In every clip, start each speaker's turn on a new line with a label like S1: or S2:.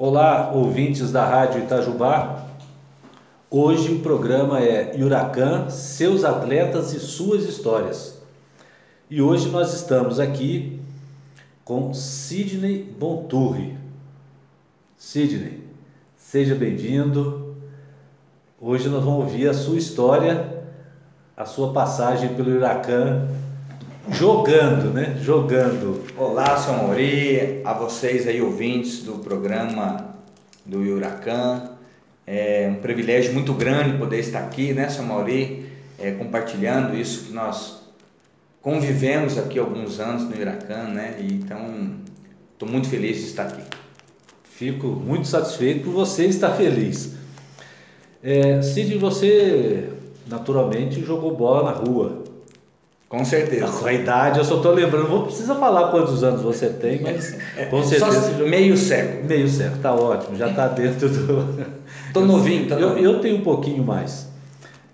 S1: Olá, ouvintes da Rádio Itajubá. Hoje o programa é Huracan, seus atletas e suas histórias. E hoje nós estamos aqui com Sidney Bonturri. Sidney, seja bem-vindo. Hoje nós vamos ouvir a sua história, a sua passagem pelo Huracan jogando, né? Jogando.
S2: Olá, seu Mauri, a vocês aí ouvintes do programa do Huracan. É um privilégio muito grande poder estar aqui, né, seu Mauri, é, compartilhando isso que nós convivemos aqui alguns anos no Huracan, né? E, então, estou muito feliz de estar aqui.
S1: Fico muito satisfeito por você estar feliz. É, Cid, você naturalmente jogou bola na rua.
S2: Com certeza.
S1: Com a idade, eu só estou lembrando, não precisa falar quantos anos você tem, mas com certeza.
S2: Só meio século.
S1: Meio século, tá ótimo, já está dentro do.
S2: Tô novinho, tá
S1: eu, eu tenho um pouquinho mais.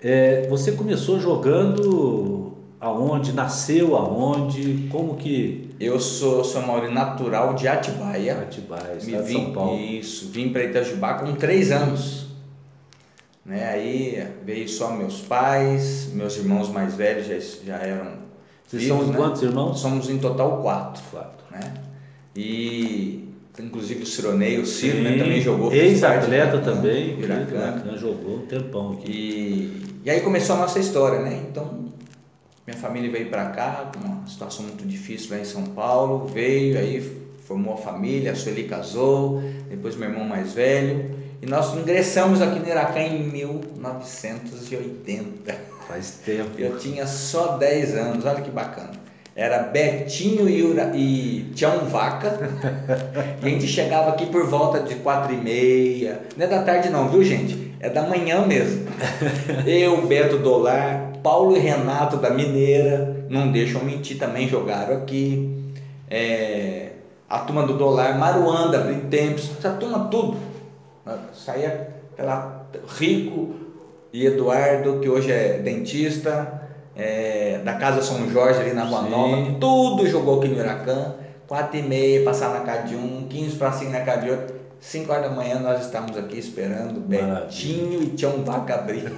S1: É, você começou jogando aonde? Nasceu aonde? Como que.
S2: Eu sou, sou Mauri natural de Atibaia.
S1: Atibaia,
S2: Me vim, São Paulo. Isso, vim para Itajubá com três anos. Né? Aí veio só meus pais, meus irmãos mais velhos já, já eram.
S1: Vocês vivos, são
S2: né?
S1: quantos irmãos?
S2: Somos em total quatro.
S1: Quatro.
S2: Né? E inclusive o Cironei, o Ciro né, também jogou.
S1: Ex-atleta também, Iracan. jogou um tempão aqui.
S2: E, e aí começou a nossa história, né? Então, minha família veio para cá, com uma situação muito difícil lá em São Paulo, veio, aí formou a família, a Sueli casou, depois meu irmão mais velho. E nós ingressamos aqui no Iracan em 1980.
S1: Faz tempo.
S2: Eu tinha só 10 anos, olha que bacana. Era Betinho e, Ura, e Tião Vaca. e a gente chegava aqui por volta de 4 e meia. Não é da tarde não, viu gente? É da manhã mesmo. Eu, Beto Dolar, Paulo e Renato da Mineira, não deixam mentir, também jogaram aqui. É, a turma do Dolar, Maruanda, Tempos, essa turma tudo saía pela Rico e Eduardo, que hoje é dentista, é, da Casa São Jorge ali na Rua Sim. Nova, tudo jogou aqui no Iracan, 4 e meia, passar na casa de um, 15 para 5 na casa de outro. 5 horas da manhã nós estamos aqui esperando Betinho e Tião Vaca abrir.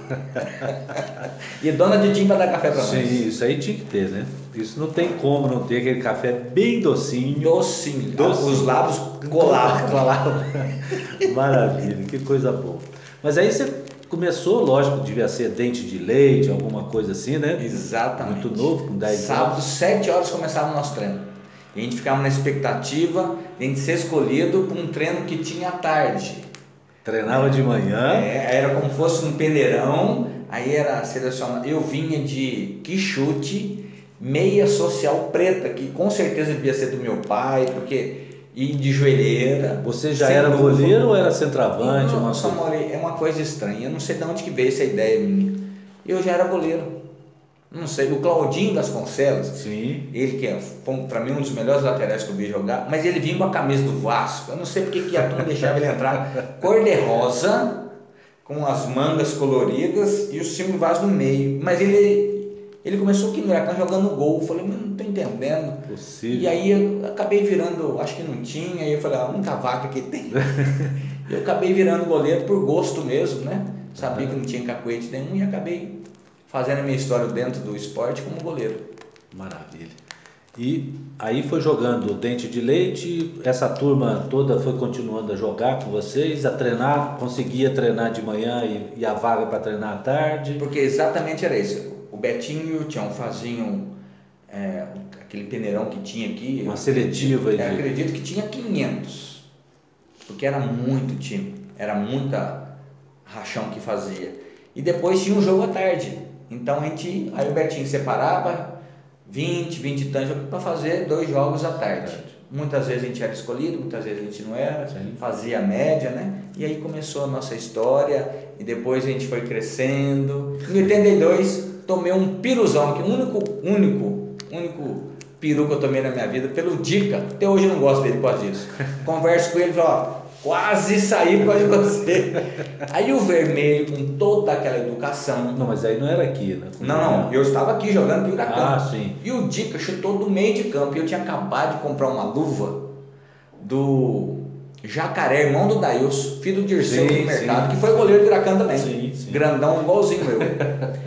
S2: e dona de timba dar café para nós.
S1: Sim, isso aí tinha que ter, né? Isso não tem como não ter aquele café bem docinho.
S2: Docinho. docinho. Os lábios colados.
S1: Maravilha, que coisa boa. Mas aí você começou, lógico, devia ser dente de leite, alguma coisa assim, né?
S2: Exatamente.
S1: Muito novo, com 10
S2: Sábado, anos. Sábado, 7 horas começava o nosso treino. E a gente ficava na expectativa de a gente ser escolhido para um treino que tinha à tarde.
S1: Treinava de manhã?
S2: É, era como se fosse um peneirão, aí era selecionado. Eu vinha de quichute, meia social preta, que com certeza devia ser do meu pai, porque e de joelheira.
S1: Você já era goleiro ou era centroavante?
S2: Não, uma... é uma coisa estranha. Eu não sei de onde que veio essa ideia minha. Eu já era goleiro. Não sei, o Claudinho Vasconcelos,
S1: Sim.
S2: ele que é, para mim, um dos melhores laterais que eu vi jogar, mas ele vinha com a camisa do Vasco. Eu não sei porque que a turma deixava ele entrar cor de rosa, com as mangas coloridas e o símbolo Vasco no meio. Mas ele, ele começou aqui no Huracan jogando gol. Eu falei, mas não estou entendendo.
S1: Possível.
S2: E aí eu acabei virando, acho que não tinha, e eu falei, ah, única vaca que tem. eu acabei virando goleiro por gosto mesmo, né? Sabia que não tinha cacuete nenhum e acabei fazendo a minha história dentro do esporte como goleiro.
S1: Maravilha. E aí foi jogando dente de leite, essa turma toda foi continuando a jogar com vocês, a treinar, conseguia treinar de manhã e, e a vaga para treinar à tarde?
S2: Porque exatamente era isso. O Betinho e o Tião faziam é, aquele peneirão que tinha aqui.
S1: Uma seletiva.
S2: Eu, eu acredito que tinha 500, porque era muito time, era muita rachão que fazia. E depois tinha um jogo à tarde. Então a gente, aí o Betinho separava 20, 20 e tantos para fazer dois jogos à tarde. Muitas vezes a gente era escolhido, muitas vezes a gente não era, Sim. fazia a média, né? E aí começou a nossa história e depois a gente foi crescendo. Em 82 tomei um piruzão, que o único, único, único peru que eu tomei na minha vida, pelo Dica. Até hoje eu não gosto dele por causa disso. Converso com ele e falo, Quase saí por causa de você. Aí o vermelho, com toda aquela educação.
S1: Não, mas aí não era aqui, né?
S2: Não, não, eu estava aqui jogando Huracan.
S1: Ah, sim.
S2: E o Dica chutou do meio de campo. E eu tinha acabado de comprar uma luva do Jacaré, irmão do Dailson, filho do Dirceu
S1: Sim,
S2: do mercado,
S1: sim.
S2: que foi goleiro do Iracan também.
S1: Sim, sim.
S2: Grandão, igualzinho eu.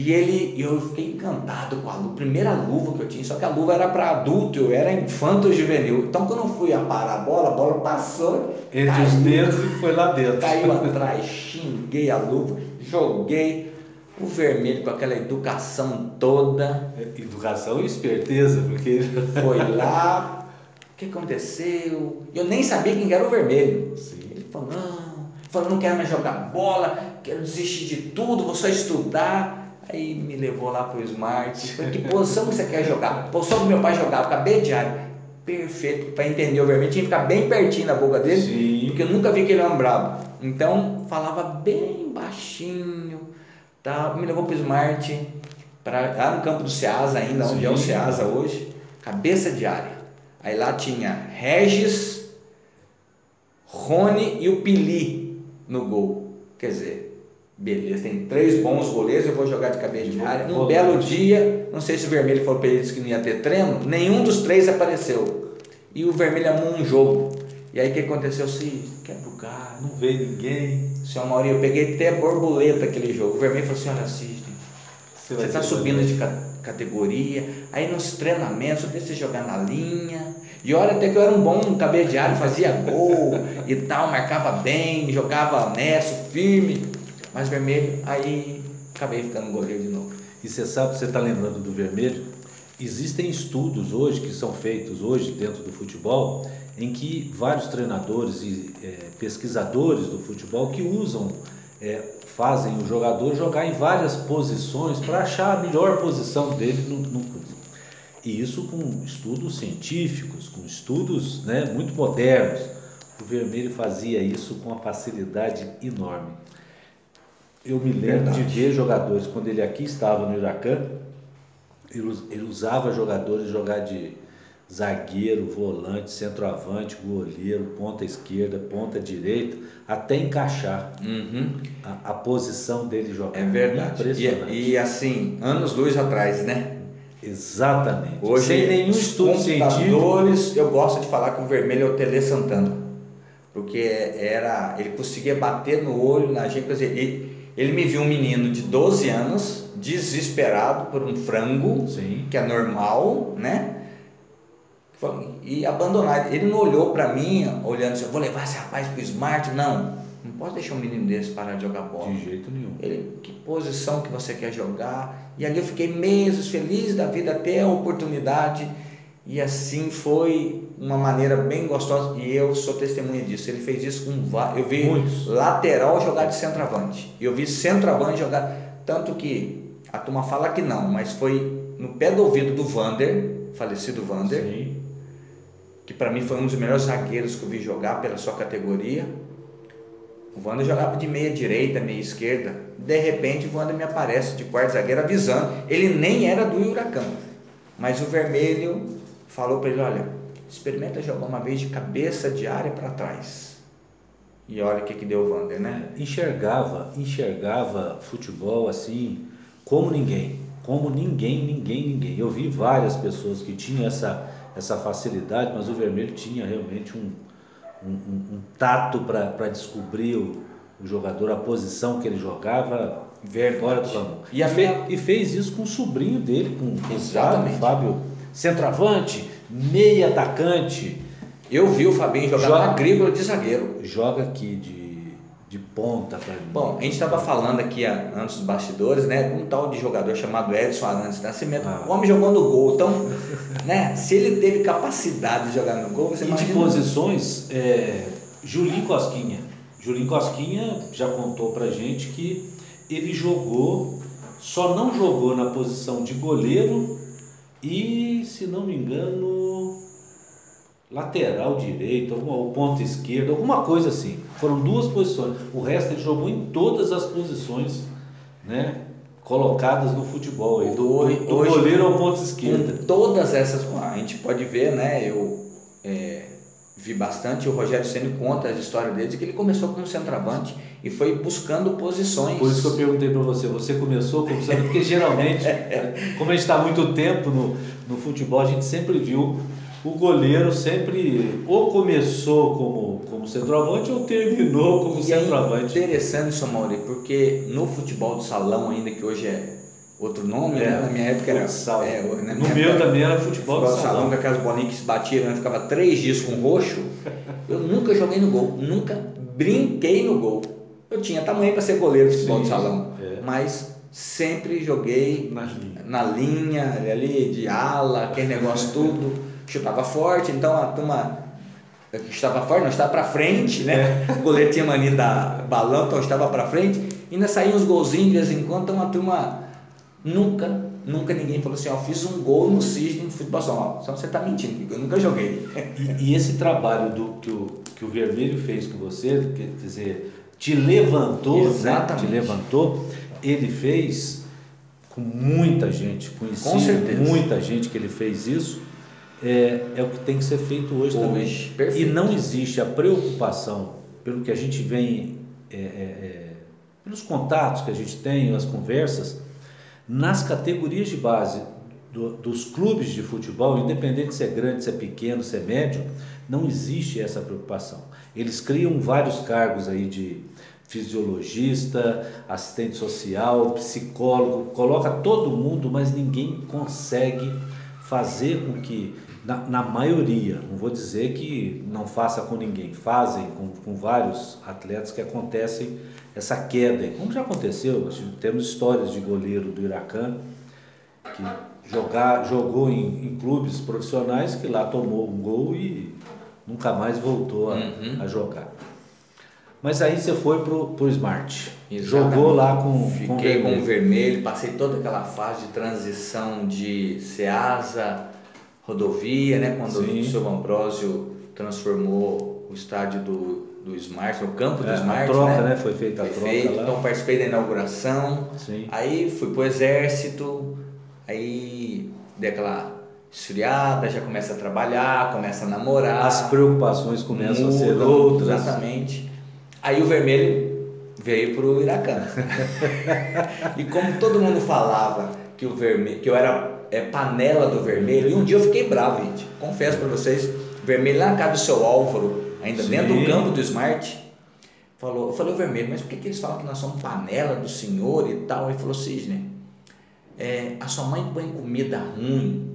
S2: E ele, eu fiquei encantado com a luva, primeira luva que eu tinha, só que a luva era para adulto, eu era infanto juvenil. Então quando eu fui a parar a bola, a bola passou,
S1: Entre
S2: caiu,
S1: os dedos e foi lá dentro.
S2: caiu atrás, xinguei a luva, joguei o vermelho com aquela educação toda,
S1: Educação e esperteza, porque
S2: foi lá, o que aconteceu? Eu nem sabia quem era o vermelho.
S1: Sim.
S2: Ele falou, não, falou, não quero mais jogar bola, quero desistir de tudo, vou só estudar. Aí me levou lá pro Smart. Falei, que posição que você quer jogar? Posição que meu pai jogava, acabei de área. Perfeito, para entender o vermelho, tinha que ficar bem pertinho da boca dele,
S1: Sim.
S2: porque eu nunca vi que ele era um brabo. Então, falava bem baixinho, tá? me levou pro Smart, pra, lá no campo do Ceasa ainda, onde é o
S1: Sim.
S2: Ceasa hoje, cabeça de área. Aí lá tinha Regis, Rony e o Pili no gol. Quer dizer, beleza, tem três bons goleiros, eu vou jogar de cabeça de área. Um belo dia, não sei se o Vermelho falou para eles que não ia ter treino, nenhum dos três apareceu. E o Vermelho amou um jogo. E aí o que aconteceu? Se quebra o galho.
S1: Não veio ninguém.
S2: Seu Maurinho, eu peguei até borboleta aquele jogo. O Vermelho falou assim: olha, assiste. Você está
S1: ser
S2: subindo de ca- categoria, aí nos treinamentos eu deixei jogar na linha. E olha até que eu era um bom cabeça de área, fazia gol e tal, marcava bem, jogava honesto, firme. Mas vermelho, aí acabei ficando goleiro de novo.
S1: E você sabe, você está lembrando do vermelho? Existem estudos hoje que são feitos hoje dentro do futebol em que vários treinadores e eh, pesquisadores do futebol que usam, eh, fazem o jogador jogar em várias posições para achar a melhor posição dele no, no clube. E isso com estudos científicos, com estudos né, muito modernos. O Vermelho fazia isso com uma facilidade enorme. Eu me lembro
S2: Verdade.
S1: de ver jogadores, quando ele aqui estava no Iracan, ele, us- ele usava jogadores jogar de zagueiro, volante, centroavante, goleiro, ponta esquerda, ponta direita, até encaixar a, a posição dele jogar.
S2: É verdade. E, e assim, anos luz atrás, né?
S1: Exatamente.
S2: Hoje,
S1: Sem nenhum estudo científico.
S2: eu gosto de falar que o vermelho é o Tele Santana. Porque era, ele conseguia bater no olho na gente, quer dizer, ele, ele me viu um menino de 12 anos, desesperado por um frango,
S1: Sim.
S2: que é normal, né? E abandonar. Ele não olhou para mim, olhando assim, eu vou levar esse rapaz pro Smart. Não, não posso deixar um menino desse parar de jogar bola.
S1: De jeito nenhum.
S2: Ele, que posição que você quer jogar? E ali eu fiquei meses feliz da vida até a oportunidade. E assim foi uma maneira bem gostosa. E eu sou testemunha disso. Ele fez isso com Eu vi
S1: Muitos.
S2: lateral jogar de centroavante. Eu vi centroavante jogar. Tanto que a turma fala que não, mas foi no pé do ouvido do Vander, falecido Vander
S1: Sim.
S2: que para mim foi um dos melhores zagueiros que eu vi jogar pela sua categoria. O Wander jogava de meia direita, meia esquerda. De repente o Wander me aparece de quarto zagueiro avisando. Ele nem era do Huracan. Mas o vermelho falou para ele, olha, experimenta jogar uma vez de cabeça de área para trás. E olha o que, que deu o Wander, né?
S1: enxergava, enxergava futebol assim como ninguém, como ninguém, ninguém, ninguém. Eu vi várias pessoas que tinham essa, essa facilidade, mas o vermelho tinha realmente um, um, um- um tato para descobrir o, o jogador, a posição que ele jogava
S2: Verdade.
S1: fora do comum.
S2: E
S1: fe-
S2: minha-
S1: e fez isso com o sobrinho dele, com, com o. Fábio, Fábio centroavante, meia atacante,
S2: Eu vi o Fabinho jogar
S1: Joga-
S2: agrícola de zagueiro.
S1: joga aqui de, de ponta para mim.
S2: Bom, a gente estava falando aqui ah, antes dos bastidores, né? Um tal de jogador chamado Edson Arantes Nascimento.
S1: Ah.
S2: O homem jogou no gol. Então, né? Se ele teve capacidade de jogar no gol, você
S1: E de
S2: imagina.
S1: posições, é, Julinho Cosquinha. Julinho Cosquinha já contou pra gente que ele jogou, só não jogou na posição de goleiro e, se não me engano, lateral direito, alguma, ou ponta esquerda, alguma coisa assim. Foram duas posições. O resto ele jogou em todas as posições, né? Colocadas no futebol aí, do,
S2: Hoje-
S1: do goleiro ao ponta esquerda.
S2: Com todas essas, a gente pode ver, né? Eu é, vi bastante, o Rogério Ceni conta as histórias dele, de que ele começou como centroavante e foi buscando posições.
S1: Por isso que eu perguntei para você, você começou como centroavante? Porque geralmente, como a gente está há muito tempo no, no futebol, a gente sempre viu o goleiro sempre ou começou como, como centroavante ou terminou como
S2: e
S1: centroavante.
S2: É interessante isso, Mauri, porque no futebol de salão, ainda que hoje é outro nome,
S1: É,
S2: né? na minha época era.
S1: futsal.
S2: É, na
S1: no meu
S2: época,
S1: também era futebol,
S2: futebol
S1: de
S2: salão,
S1: salão.
S2: com aquelas bolinhas que se batiam, né? ficava três dias com roxo. Eu nunca joguei no gol, nunca brinquei no gol. Eu tinha tamanho para ser goleiro de futebol
S1: Sim,
S2: de salão,
S1: é.
S2: mas sempre joguei
S1: Na linha.
S2: na linha ali de ala, aquele negócio tudo, chutava forte, então a turma que estava forte, não estava para frente, né?
S1: É.
S2: O goleiro tinha mania da balão, então estava para frente, e ainda saíam uns golzinhos de vez em quando, então a turma nunca, nunca ninguém falou assim, ó, fiz um gol no Cisne no futebol só, só você está mentindo, eu nunca joguei.
S1: E, e esse trabalho do, que, o, que o Vermelho fez com você, quer dizer, te levantou, né?
S2: Exatamente.
S1: te levantou, ele fez com muita gente, conheci
S2: Com certeza.
S1: muita gente que ele fez isso, é, é o que tem que ser feito hoje,
S2: Hoje,
S1: também.
S2: perfeito.
S1: E não existe a preocupação, pelo que a gente vem, é, é, é, pelos contatos que a gente tem, as conversas, nas categorias de base do- dos clubes de futebol, independente se é grande, se é pequeno, se é médio, não existe essa preocupação. Eles criam vários cargos aí de fisiologista, assistente social, psicólogo, coloca todo mundo, mas ninguém consegue fazer com que, na, na maioria, não vou dizer que não faça com ninguém, fazem com, com vários atletas que acontecem essa queda, como já aconteceu, nós temos histórias de goleiro do Iracan que jogar, jogou em, em clubes profissionais que lá tomou um gol e nunca mais voltou a,
S2: Uhum.
S1: a jogar. Mas aí você foi pro, pro Smart.
S2: Exatamente.
S1: Jogou lá com,
S2: Fiquei
S1: com vermelho.
S2: o vermelho, passei toda aquela fase de transição de Ceasa, rodovia, né? Quando
S1: Sim.
S2: o seu Ambrósio transformou o estádio do, do Smart, o campo do
S1: É,
S2: Smart,
S1: a troca,
S2: né?
S1: né? Foi feita a
S2: Foi
S1: troca
S2: feito, então participei da inauguração.
S1: Sim.
S2: Aí fui pro exército, aí dei aquela esfriada, já começa a trabalhar, começa a namorar.
S1: As preocupações começam a ser outras.
S2: Exatamente. Aí o vermelho veio pro Iracan. e como todo mundo falava que o vermelho, que eu era é, panela do vermelho, e um dia eu fiquei bravo, gente. Confesso para vocês, vermelho lá na casa do seu Álvaro, ainda
S1: Sim.
S2: dentro do campo do Smart, falou, eu falei, o vermelho, mas por que, que eles falam que nós somos panela do senhor e tal? Ele falou, Cisne, é, a sua mãe põe comida ruim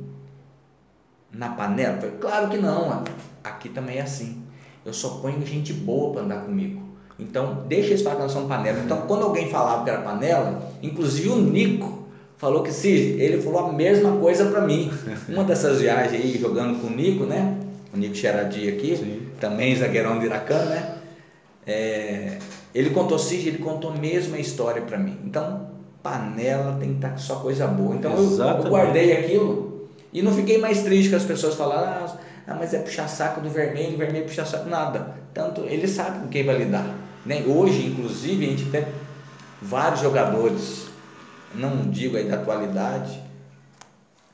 S2: na panela? Eu falei, claro que não, aqui também é assim. Eu só ponho gente boa para andar comigo. Então, deixa eles falar que nós somos panela. Então, quando alguém falava que era panela, inclusive o Nico falou que sim, ele falou a mesma coisa para mim. Uma dessas viagens aí, jogando com o Nico, né? O Nico Xeradi aqui,
S1: Sim.
S2: Também zagueirão de Iracan, né? É, ele contou sim, ele contou a mesma história para mim. Então, panela tem que estar só coisa boa. Então, eu, eu guardei aquilo e não fiquei mais triste que as pessoas falaram, ah, ah, mas é puxar saco do vermelho, vermelho puxar saco, nada. Tanto ele sabe com quem vai lidar. Né? Hoje, inclusive, a gente tem vários jogadores, não digo aí da atualidade,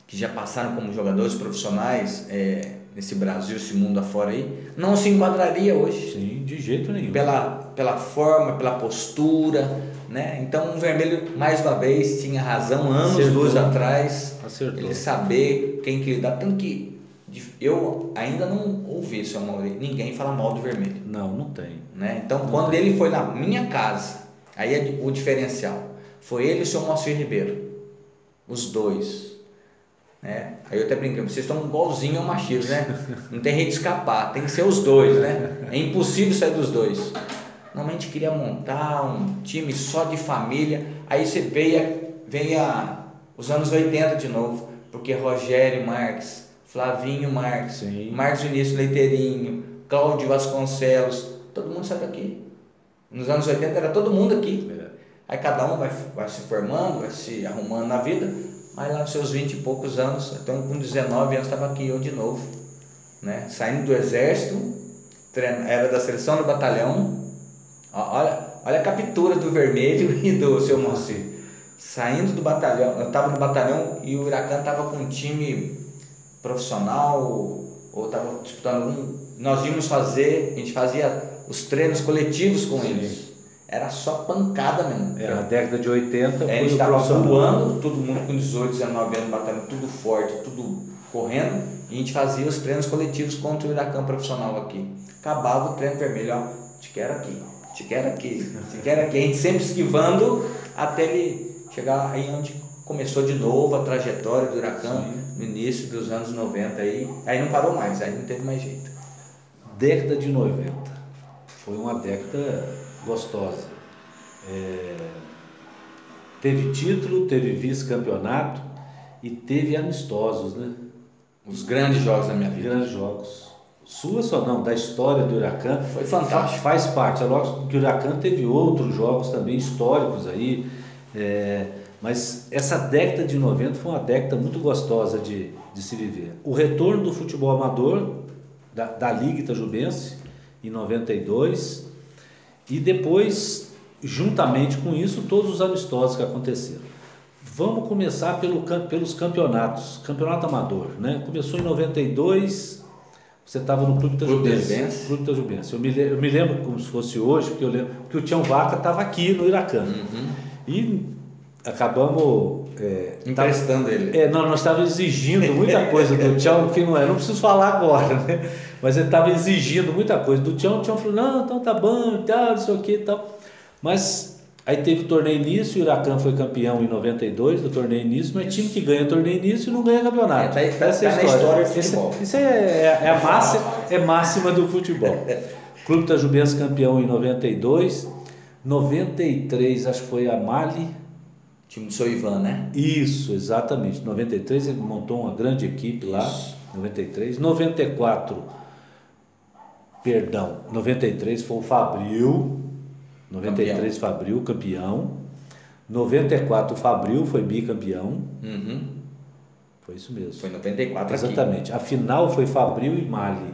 S2: que já passaram como jogadores profissionais é, nesse Brasil, esse mundo afora aí, não se enquadraria hoje
S1: Sim, de jeito nenhum.
S2: pela, pela forma, pela postura, né? Então o vermelho mais uma vez tinha razão anos
S1: Acertou.
S2: luz atrás,
S1: Acertou.
S2: ele saber quem que lidar, tanto que eu ainda não ouvi, seu Mauri, ninguém falar mal do vermelho,
S1: Não, não tem.
S2: né? Então quando ele foi na minha casa, aí é o diferencial, foi ele e o seu Moacir Ribeiro, os dois, né? Aí eu até brinquei, vocês estão igualzinho ao machismo, né? Não tem jeito de escapar, tem que ser os dois, né? É impossível sair dos dois. Normalmente queria montar um time só de família, aí você veio, veio a, os anos 80 de novo, porque Rogério Marques, Flavinho Marques,
S1: Sim.
S2: Marcos Vinícius Leiteirinho, Cláudio Vasconcelos, todo mundo saiu daqui. Nos anos 80 era todo mundo aqui.
S1: É.
S2: Aí cada um vai, vai se formando, vai se arrumando na vida, mas lá nos seus 20 e poucos anos, então com 19 anos estava aqui eu de novo, né? Saindo do exército, treina- era da seleção do batalhão, olha, olha a captura do vermelho e do seu Moacir. Saindo do batalhão, eu estava no batalhão e o Huracan estava com um time profissional ou estava disputando um. Nós íamos fazer, a gente fazia os treinos coletivos com
S1: Sim.
S2: eles. Era só pancada mesmo.
S1: É, a década de 80
S2: É, gente estava voando, todo mundo com 18, 19 anos, batendo tudo forte, tudo correndo. E a gente fazia os treinos coletivos contra o Huracan profissional aqui. Acabava o treino vermelho, ó, te quero aqui, te quero aqui, te quero aqui. A gente sempre esquivando até ele chegar aí onde começou de novo a trajetória do Huracan no início dos anos 90 aí. Aí não parou mais, aí não teve mais jeito.
S1: Década de 90. Foi uma década gostosa. É... Teve título, teve vice-campeonato e teve amistosos, né?
S2: Os grandes jogos da minha vida.
S1: Grandes jogos. Sua só não, da história do Huracan.
S2: Foi fantástico.
S1: Faz parte. É lógico que o Huracan teve outros jogos também históricos aí. É, mas essa década de 90 foi uma década muito gostosa de, de se viver. O retorno do futebol amador, da, da Liga Itajubense, em 92, e depois, juntamente com isso, todos os amistosos que aconteceram. Vamos começar pelo, pelos campeonatos. Campeonato amador, né? Começou em 92, você estava no Clube Itajubense. Clube Itajubense. Eu me, eu me lembro como se fosse hoje, porque eu lembro que o Tião Vaca estava aqui no Iracan. Uhum. E acabamos
S2: é, emprestando
S1: tava,
S2: ele.
S1: É, não, nós estávamos exigindo muita coisa do Tião, que não é, não preciso falar agora, né? Mas ele estava exigindo muita coisa do Tião, o Tião falou, não, então tá bom, tal, não sei o que e tal. Mas aí teve o torneio início, o Huracan foi campeão em 92 do torneio início, mas time que ganha torneio início não ganha campeonato.
S2: É, tá, Essa tá, é a tá história. do futebol.
S1: Isso, isso é, é, é, a massa, é máxima do futebol. Clube Tajubense campeão em 92, 93 acho que foi a Mali,
S2: Time do seu Ivan, né?
S1: Isso, exatamente. 93 ele montou uma grande equipe lá. Isso. 93. 94, perdão, 93 foi o Fabril. 93 campeão. Fabril, campeão. 94 o Fabril foi bicampeão.
S2: Uhum.
S1: Foi isso mesmo.
S2: Foi 94
S1: Exatamente. Aqui. A final foi Fabril e Mali.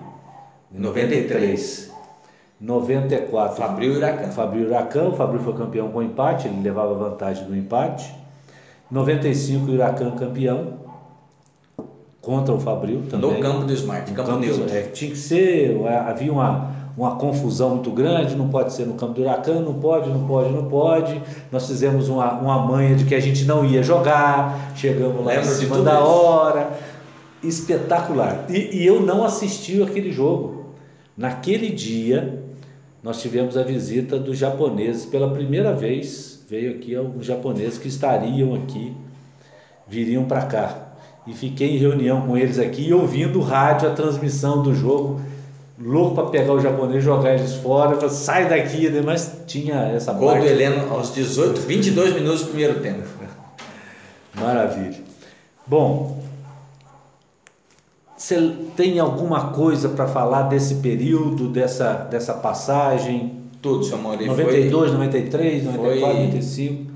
S2: 93.
S1: 94.
S2: Fabril Huracan.
S1: Fabril Huracan, o Fabril foi campeão com empate, ele levava vantagem no empate. 95 Huracan campeão contra o Fabril também.
S2: No campo do Smart, no campo, campo neutro.
S1: É, tinha que ser, é, havia uma, uma confusão muito grande, não pode ser no campo do Huracan, não pode, não pode, não pode. Nós fizemos uma, uma manha de que a gente não ia jogar, chegamos lá Lembro em cima da isso. hora. Espetacular. E, e eu não assisti aquele jogo. Naquele dia, nós tivemos a visita dos japoneses pela primeira vez. Veio aqui alguns japoneses que estariam aqui, viriam para cá. E fiquei em reunião com eles aqui, ouvindo rádio a transmissão do jogo, louco para pegar o japonês jogar eles fora. Falei, sai daqui, né? mas tinha essa
S2: Gol parte. do Heleno aos 18, 22 minutos do primeiro tempo.
S1: Maravilha. Bom, você tem alguma coisa para falar desse período, dessa, dessa passagem?
S2: Tudo, seu Mauri.
S1: 92, foi, 93, 94, foi, 95.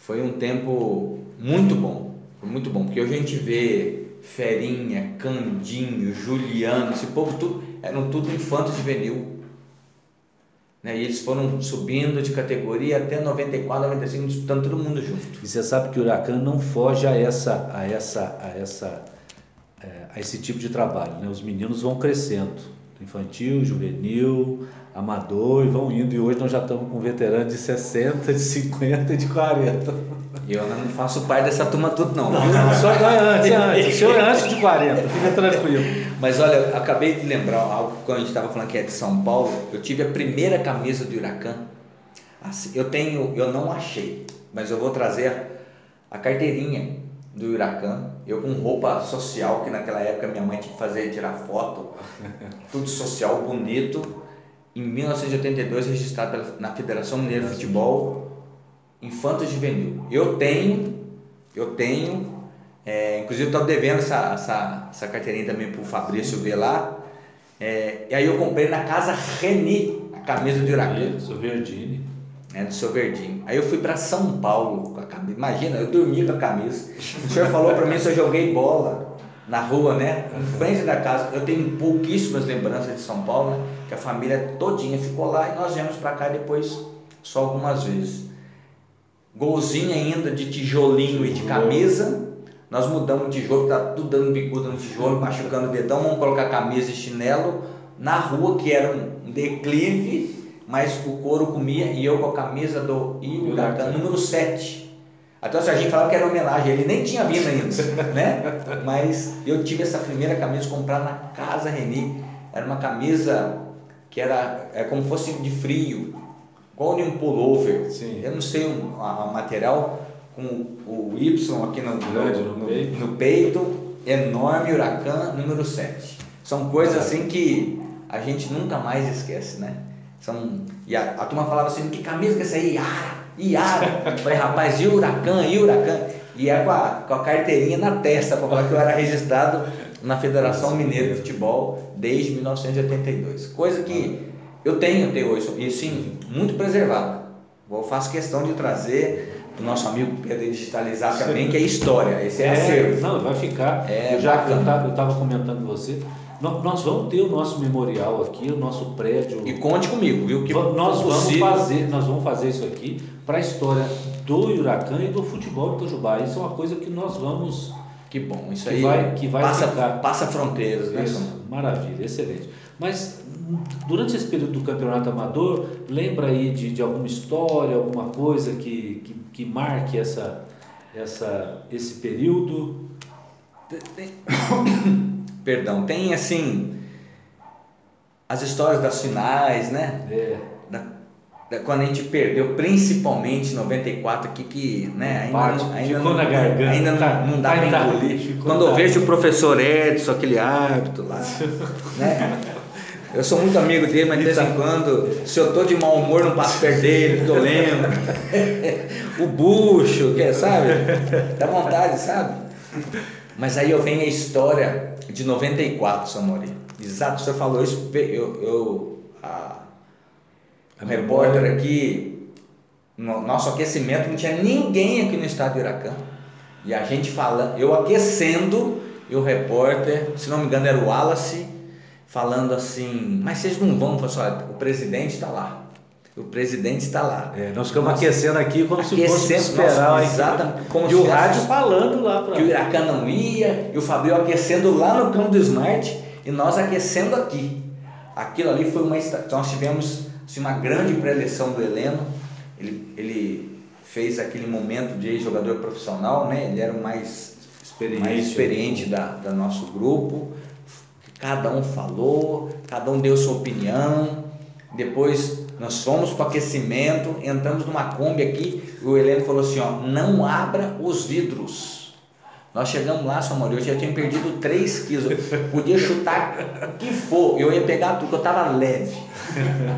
S2: Foi um tempo muito bom. Foi muito bom, porque hoje a gente vê Ferinha, Candinho, Juliano, esse povo tudo, eram tudo infantos juvenil. Né? E eles foram subindo de categoria até 94, 95, disputando todo mundo junto.
S1: E você sabe que o Huracan não foge a essa, a essa, a essa é, a esse tipo de trabalho. Né? Os meninos vão crescendo, infantil, juvenil, amador, e vão indo. E hoje nós já estamos com veteranos de 60, de 50 e de 40.
S2: E eu não faço parte dessa turma tudo não.
S1: Não, não só é antes, é antes. O senhor é antes de 40, fica tranquilo.
S2: Mas olha, acabei de lembrar algo quando a gente estava falando que é de São Paulo. Eu tive a primeira camisa do Huracan. Assim, eu tenho, eu não achei, mas eu vou trazer a carteirinha do Huracan, eu com roupa social, que naquela época minha mãe tinha que fazer tirar foto, tudo social, bonito, em 1982 registrado na Federação Mineira de Futebol Infanto Juvenil. Eu tenho, eu tenho, é, inclusive estou devendo essa, essa, essa carteirinha também para o Fabrício ver lá, é, e aí eu comprei na casa Reni, a camisa do Huracan.
S1: Isso, Verdini
S2: né, do seu verdinho. Aí eu fui para São Paulo com a camisa. Imagina, eu dormi com a camisa. O senhor falou para mim se eu joguei bola na rua, né? Em frente da casa. Eu tenho pouquíssimas lembranças de São Paulo, né? Que a família todinha ficou lá e nós viemos para cá depois só algumas vezes. Golzinho ainda de tijolinho e de camisa. Nós mudamos o tijolo, tá tudo dando bicuda no tijolo, machucando o dedão, vamos colocar camisa e chinelo na rua, que era um declive mas o couro comia e eu com a camisa do Huracan número 7. Até o Serginho falava que era homenagem, ele nem tinha vindo ainda, né? Mas eu tive essa primeira camisa comprada na Casa Reni. Era uma camisa que era é como fosse de frio, igual de um pullover.
S1: Sim.
S2: Eu não sei o a material, com o Y aqui no,
S1: Grande no
S2: no,
S1: peito.
S2: no peito, enorme, huracan, número 7. São coisas assim que a gente nunca mais esquece, né? São, e a, a turma falava assim, que camisa que é essa aí? Iara, Iara. Eu Falei, rapaz, e huracan, e huracan? E é com a, com a carteirinha na testa, para falar que eu era registrado na Federação Mineira de Futebol desde 1982. Coisa que eu tenho até hoje, e sim, muito preservado. Eu faço questão de trazer o nosso amigo Pedro digitalizar também, que é história, esse é, acervo.
S1: não, vai ficar.
S2: É,
S1: eu já
S2: bacana.
S1: eu estava comentando com você. Nó- Nós vamos ter o nosso memorial aqui, o nosso prédio.
S2: E conte comigo, viu? Que
S1: nós vamos
S2: possível-
S1: fazer, nós vamos fazer isso aqui para a história do Huracan e do futebol do Itajubá. Isso é uma coisa que nós vamos
S2: Que bom, isso
S1: Que
S2: aí
S1: vai- que vai
S2: passa,
S1: ficar.
S2: passa fronteiras, né?
S1: Isso, maravilha, excelente. Mas durante esse período do campeonato amador, lembra aí de, de alguma história, alguma coisa que, que, que marque essa, essa, esse período?
S2: Perdão, tem assim as histórias das finais, né?
S1: É,
S2: Da- da- quando a gente perdeu, principalmente em 94, aqui que né, ainda,
S1: Parte,
S2: não, ainda,
S1: ficou
S2: não,
S1: na garganta.
S2: ainda não,
S1: Tá,
S2: não dá
S1: tá,
S2: para engolir. Quando eu vejo o professor Edson, aquele árbitro lá, né? Eu sou muito amigo dele, mas de vez em quando, se eu tô de mau humor, não passo perto dele, porque eu lembro. o bucho, que, sabe? Dá vontade, sabe? Mas aí eu venho a história de 94, Samori. Exato, você falou isso. Eu, eu a, o repórter aqui, no nosso aquecimento, não tinha ninguém aqui no estado de Iracã. E a gente fala, eu aquecendo, e o repórter, se não me engano era o Wallace, falando assim, mas vocês não vão, pessoal, o presidente está lá. O presidente está lá.
S1: é, nós ficamos
S2: Nossa.
S1: aquecendo aqui como se fosse
S2: Aquecendo,
S1: esperar.
S2: exatamente,
S1: e o rádio falando lá para
S2: que o Iracã não ia, e o Fabio aquecendo lá no campo do Smart e nós aquecendo aqui. Aquilo ali foi uma nós tivemos assim, uma grande preleção do Heleno. Ele, ele fez aquele momento de jogador profissional, né? Ele era o mais
S1: experiente.
S2: mais experiente da, da nosso grupo. Cada um falou, cada um deu sua opinião. Depois nós fomos para o aquecimento, entramos numa Kombi aqui, e o Heleno falou assim, ó, não abra os vidros. Nós chegamos lá, Samuel, eu já tinha perdido 3 quilos, podia chutar o que for, eu ia pegar tudo, eu estava leve.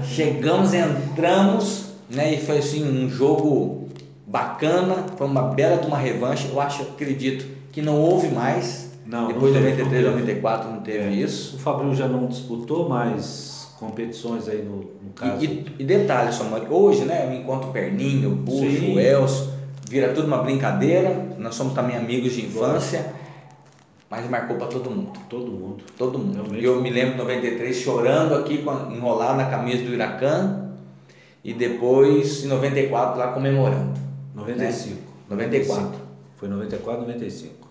S2: Chegamos, entramos, né, e foi assim um jogo bacana, foi uma bela de uma revanche, eu acho, acredito que não houve mais,
S1: Não,
S2: depois de
S1: não teve,
S2: 93,
S1: não teve.
S2: 94 não teve
S1: É.
S2: isso.
S1: O Fabrício já não disputou mais competições aí no, no caso.
S2: E, e, e detalhe, Samuel, hoje, né, eu encontro o Perninho, o
S1: Sim.
S2: o Elcio, vira tudo uma brincadeira, nós somos também amigos de infância, mas marcou para todo mundo.
S1: Todo mundo.
S2: Todo mundo.
S1: Realmente.
S2: Eu me lembro de 93 chorando aqui, enrolado na camisa do Iracã, e depois em 94 lá comemorando.
S1: 95.
S2: 94.
S1: Foi 94, 95.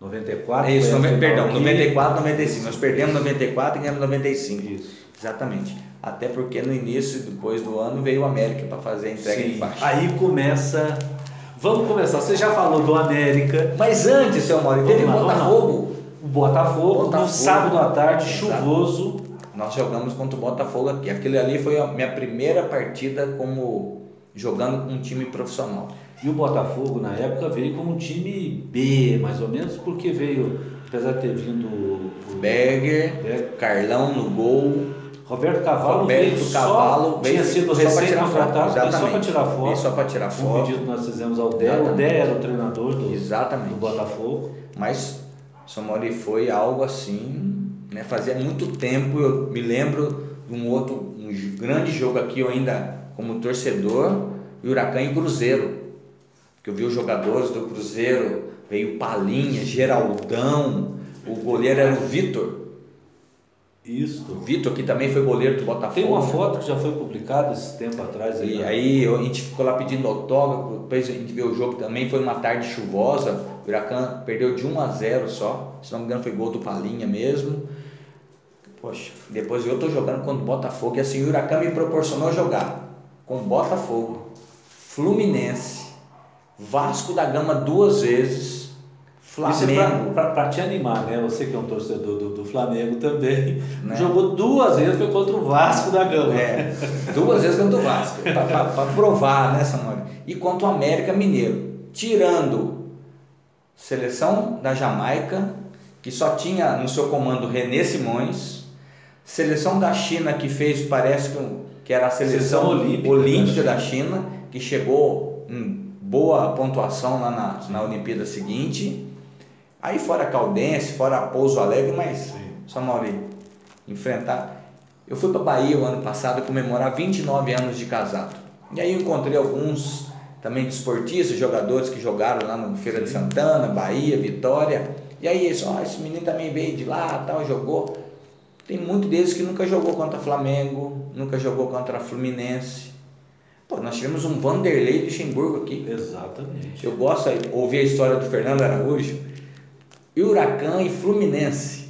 S1: 94.
S2: É isso,
S1: final
S2: perdão,
S1: aqui.
S2: 94, 95. Nós perdemos 94 e ganhamos 95.
S1: Isso.
S2: Exatamente. Até porque no início, depois do ano, veio o América para fazer a entrega de
S1: Sim.
S2: faixa.
S1: Aí começa. Vamos começar. Você já falou do América.
S2: Mas antes, seu Mauro, teve o
S1: lá.
S2: Botafogo.
S1: O Botafogo,
S2: Botafogo.
S1: no sábado à tarde,
S2: Exato.
S1: chuvoso.
S2: Nós jogamos contra o Botafogo aqui. Aquele ali foi a minha primeira partida como jogando com um time profissional.
S1: E o Botafogo, na época, veio como um time B, mais ou menos, porque veio, apesar de ter vindo o
S2: Berger,
S1: Berger,
S2: Carlão no gol,
S1: Roberto Cavalo
S2: Roberto
S1: veio
S2: Cavalo veio
S1: tinha sido recém-contratado, só para tirar foto.
S2: Só para tirar
S1: Um
S2: foto.
S1: pedido que nós fizemos ao Dé. O. Dé era o treinador do,
S2: Exatamente.
S1: do Botafogo.
S2: Mas Samori foi algo assim, né? Fazia muito tempo, eu me lembro de um outro um grande jogo aqui, eu ainda como torcedor, Huracan e Cruzeiro. Que eu vi os jogadores do Cruzeiro, veio Palinha, Geraldão, o goleiro era o Vitor.
S1: Isso.
S2: O Vitor que também foi goleiro do Botafogo.
S1: Tem uma foto que já foi publicada esse tempo atrás.
S2: E
S1: né?
S2: aí a gente ficou lá pedindo autógrafo, depois a gente viu o jogo também, foi uma tarde chuvosa, o Huracan perdeu de 1 a 0 só, se não me engano foi gol do Palinha mesmo. Poxa, depois eu tô jogando contra o Botafogo e assim o Huracan me proporcionou jogar com Botafogo, Fluminense, Vasco da Gama duas vezes, Flamengo.
S1: para te animar, né? Você que é um torcedor do, do Flamengo também,
S2: Né?
S1: jogou duas vezes, foi contra o Vasco da Gama.
S2: É, duas vezes contra o Vasco, para provar, né, Samuel? E contra o América Mineiro. Tirando seleção da Jamaica, que só tinha no seu comando René Simões, seleção da China, que fez, parece que, que era a seleção,
S1: Seleção olímpica
S2: olímpica
S1: da
S2: da China, que chegou em boa pontuação lá na, na Olimpíada seguinte. Aí fora Caldense, fora Pouso Alegre, mas
S1: Sim.
S2: só Mauri, enfrentar. Eu fui para Bahia o ano passado comemorar 29 anos de casado. E aí eu encontrei alguns também desportistas, jogadores que jogaram lá no Feira de Santana, Bahia, Vitória. E aí eles, ó, esse menino também veio de lá, tal, jogou. Tem muito deles que nunca jogou contra Flamengo, nunca jogou contra Fluminense. Pô, nós tivemos um Vanderlei Luxemburgo aqui.
S1: Exatamente.
S2: Eu gosto de ouvir a história do Fernando Araújo. Huracan e Fluminense.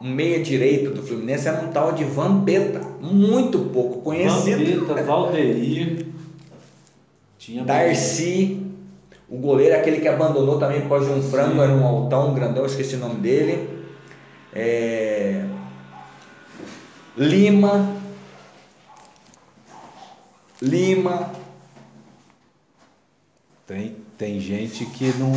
S2: Um meia direito do Fluminense era um tal de Vampeta, muito pouco conhecido.
S1: Vampeta, Valdeir, tinha
S2: Darcy, o goleiro, aquele que abandonou também por causa de um frango,
S1: Sim.
S2: era um altão grandão, esqueci o nome dele. É, Lima. Lima.
S1: Tem, tem gente que não.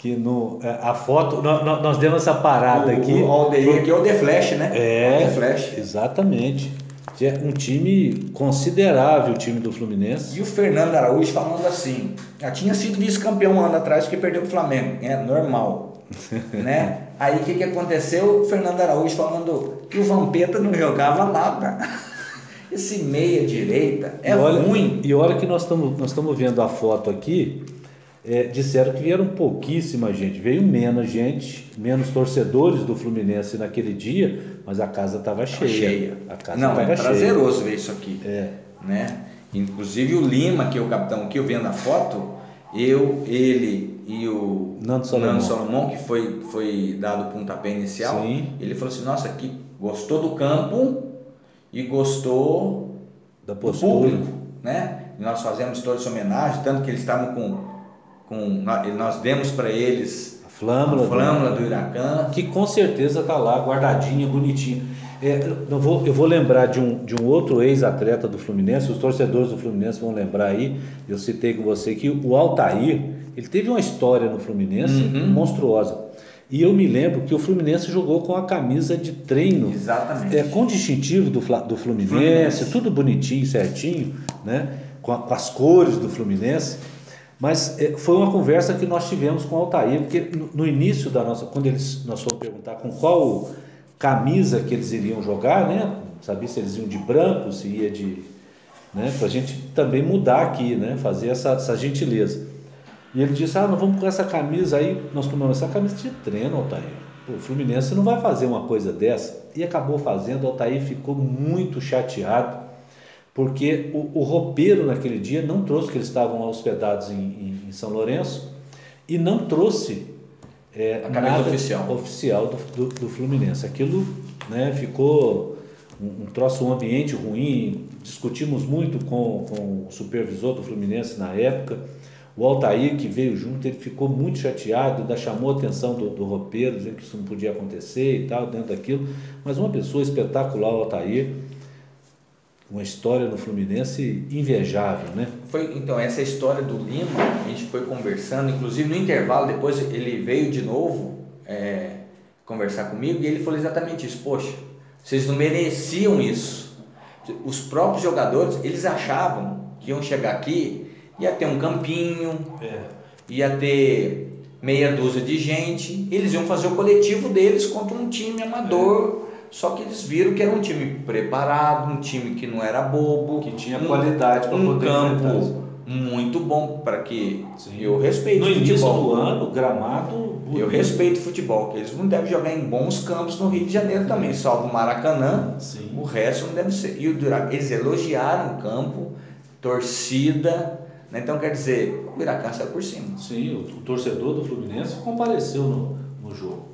S1: Que no, a foto. Nós, nós- demos essa parada
S2: o,
S1: aqui.
S2: O Aldeir aqui é o The Flash, né?
S1: É,
S2: The Flash.
S1: exatamente. É um time considerável, o time do Fluminense.
S2: E o Fernando Araújo falando assim, já tinha sido vice-campeão um ano atrás que perdeu pro Flamengo, é normal, né? Aí o que, que aconteceu? O Fernando Araújo falando que o Vampeta não jogava nada. Esse meia direita é
S1: e olha,
S2: ruim.
S1: E olha que nós estamos nós estamos vendo a foto aqui. É, disseram que vieram pouquíssima gente, veio menos gente, menos torcedores do Fluminense naquele dia, mas a casa estava cheia.
S2: cheia.
S1: A casa
S2: Não, é
S1: cheia.
S2: prazeroso ver isso aqui.
S1: É.
S2: né? Inclusive o Lima, que é o capitão que eu vendo a foto, eu, ele e o
S1: Nando Salomão.
S2: Nando Salomão, que foi, foi dado o pontapé inicial,
S1: Sim.
S2: ele falou assim, nossa, que gostou do campo e gostou
S1: Da
S2: do
S1: postura.
S2: público, né? E nós fazemos toda essa homenagem, tanto que eles estavam com, com nós, demos para eles
S1: A flâmula.
S2: a flâmula do Huracan,
S1: que com certeza está lá guardadinha, bonitinha. É, eu, vou, eu vou lembrar de um, de um outro ex-atleta do Fluminense, os torcedores do Fluminense vão lembrar aí, eu citei com você que o Altair, ele teve uma história no Fluminense
S2: Uhum.
S1: monstruosa. E eu me lembro que o Fluminense jogou com a camisa de treino,
S2: exatamente.
S1: é, com distintivo do, do Fluminense,
S2: Fluminense.
S1: tudo bonitinho, certinho, né? com, a- com as cores do Fluminense. Mas é, foi uma conversa que nós tivemos com o Altair, porque no, início da nossa, quando eles, nós fomos perguntar com qual camisa que eles iriam jogar, né? Sabia se eles iam de branco, se ia de. Né? Para a gente também mudar aqui, né? Fazer essa, essa gentileza. E ele disse: Ah, nós vamos com essa camisa aí. Nós tomamos essa camisa de treino, Altair. Pô, o Fluminense não vai fazer uma coisa dessa. E acabou fazendo. O Altair ficou muito chateado, porque o, o roupeiro naquele dia não trouxe, que eles estavam hospedados em, em- em São Lourenço, e não trouxe é,
S2: A camisa oficial.
S1: oficial do, do, do Fluminense. Aquilo né, ficou um, um troço, um ambiente ruim. Discutimos muito com, com o supervisor do Fluminense na época. O Altair, que veio junto, ele ficou muito chateado, ainda chamou a atenção do, do roupeiro, dizendo que isso não podia acontecer e tal, dentro daquilo. Mas uma pessoa espetacular, o Altair, uma história no Fluminense invejável, né?
S2: Foi, então, essa história do Lima, a gente foi conversando, inclusive no intervalo, depois ele veio de novo é, conversar comigo e ele falou exatamente isso. Poxa, vocês não mereciam isso. Os próprios jogadores, eles achavam que iam chegar aqui, ia ter um campinho, ia ter meia dúzia de gente, eles iam fazer o coletivo deles contra um time amador. Só que eles viram que era um time preparado, um time que não era bobo,
S1: Que tinha
S2: um-
S1: qualidade para
S2: um
S1: poder
S2: campo muito bom para que
S1: Sim.
S2: eu respeito
S1: No
S2: o
S1: início
S2: futebol.
S1: do ano, gramado.
S2: Eu
S1: bonito.
S2: respeito o futebol, que eles não devem jogar em bons campos no Rio de Janeiro também, salvo o Maracanã.
S1: Sim.
S2: O resto não deve ser. E o Duracan, eles elogiaram o campo, torcida, né? então quer dizer, o Huracan saiu por cima.
S1: Sim, o, o torcedor do Fluminense compareceu no, no jogo.